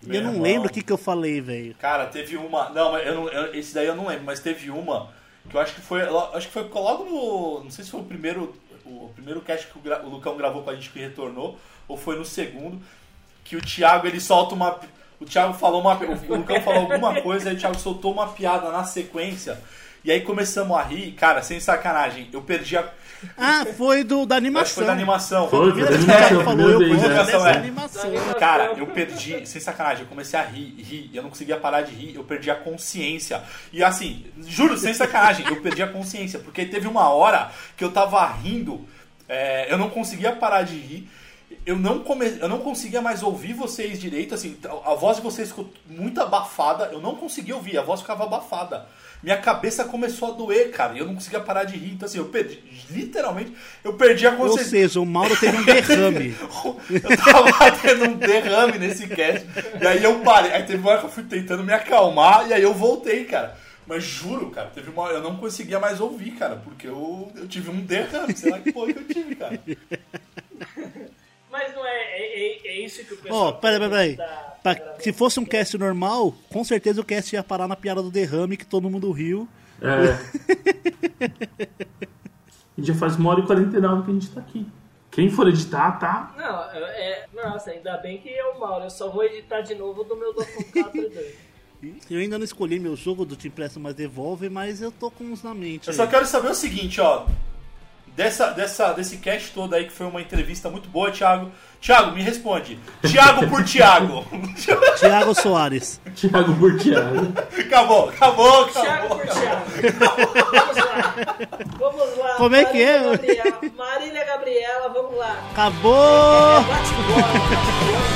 Eu não irmão. lembro o que, que eu falei, velho. Cara, teve uma. Não, eu não, eu- esse daí eu não lembro, mas teve uma que eu acho que foi. Acho que foi logo no. Não sei se foi o primeiro. O primeiro cast que o, o Lucão gravou com a gente que retornou, ou foi no segundo, que o Thiago ele solta uma. O Thiago falou uma. O Lucão falou alguma coisa, aí o Thiago soltou uma piada na sequência. E aí começamos a rir, cara, sem sacanagem. Eu perdi a. Ah, foi do, da Acho que animação. foi da animação. Foi, foi da animação, falou, eu primeira vou vez, dessa é. animação. Cara, eu perdi, sem sacanagem, eu comecei a rir, rir, e eu não conseguia parar de rir, eu perdi a consciência. E assim, juro, sem sacanagem, eu perdi a consciência, porque teve uma hora que eu tava rindo, é, eu não conseguia parar de rir, eu não, come, eu não conseguia mais ouvir vocês direito, assim, a voz de vocês ficou muito abafada, eu não conseguia ouvir, a voz ficava abafada. Minha cabeça começou a doer, cara, e eu não conseguia parar de rir. Então, assim, eu perdi, literalmente, eu perdi a Ou consciência. seja, o Mauro teve um derrame. Eu tava tendo um derrame nesse cast. E aí eu parei. Aí teve uma hora que eu fui tentando me acalmar e aí eu voltei, cara. Mas juro, cara, teve uma eu não conseguia mais ouvir, cara, porque eu, eu tive um derrame. Sei lá que porra que eu tive, cara. Mas não é, é, é- é isso que o pessoal. Ó, peraí, peraí, peraí. tá- Pra- se fosse um cast normal, com certeza o cast ia parar na piada do derrame que todo mundo riu. É. E já faz uma hora e 49 que a gente tá aqui. Quem for editar, tá? Não, é, nossa, ainda bem que é o Mauro. Eu só vou editar de novo do meu Dofão 4 Eu ainda não escolhi meu jogo do Te Empresta Mais Devolve, mas eu tô com uns na mente. Eu aí. só quero saber o seguinte, ó. Dessa, dessa, desse cast todo aí, que foi uma entrevista muito boa, Thiago. Thiago, me responde. Thiago por Thiago. Thiago Soares. Thiago por Thiago. acabou, acabou, Thiago acabou. por Thiago. Vamos lá. Vamos lá. Como é que é? Gabriela, Marília Gabriela, vamos lá. Acabou! Bate bola.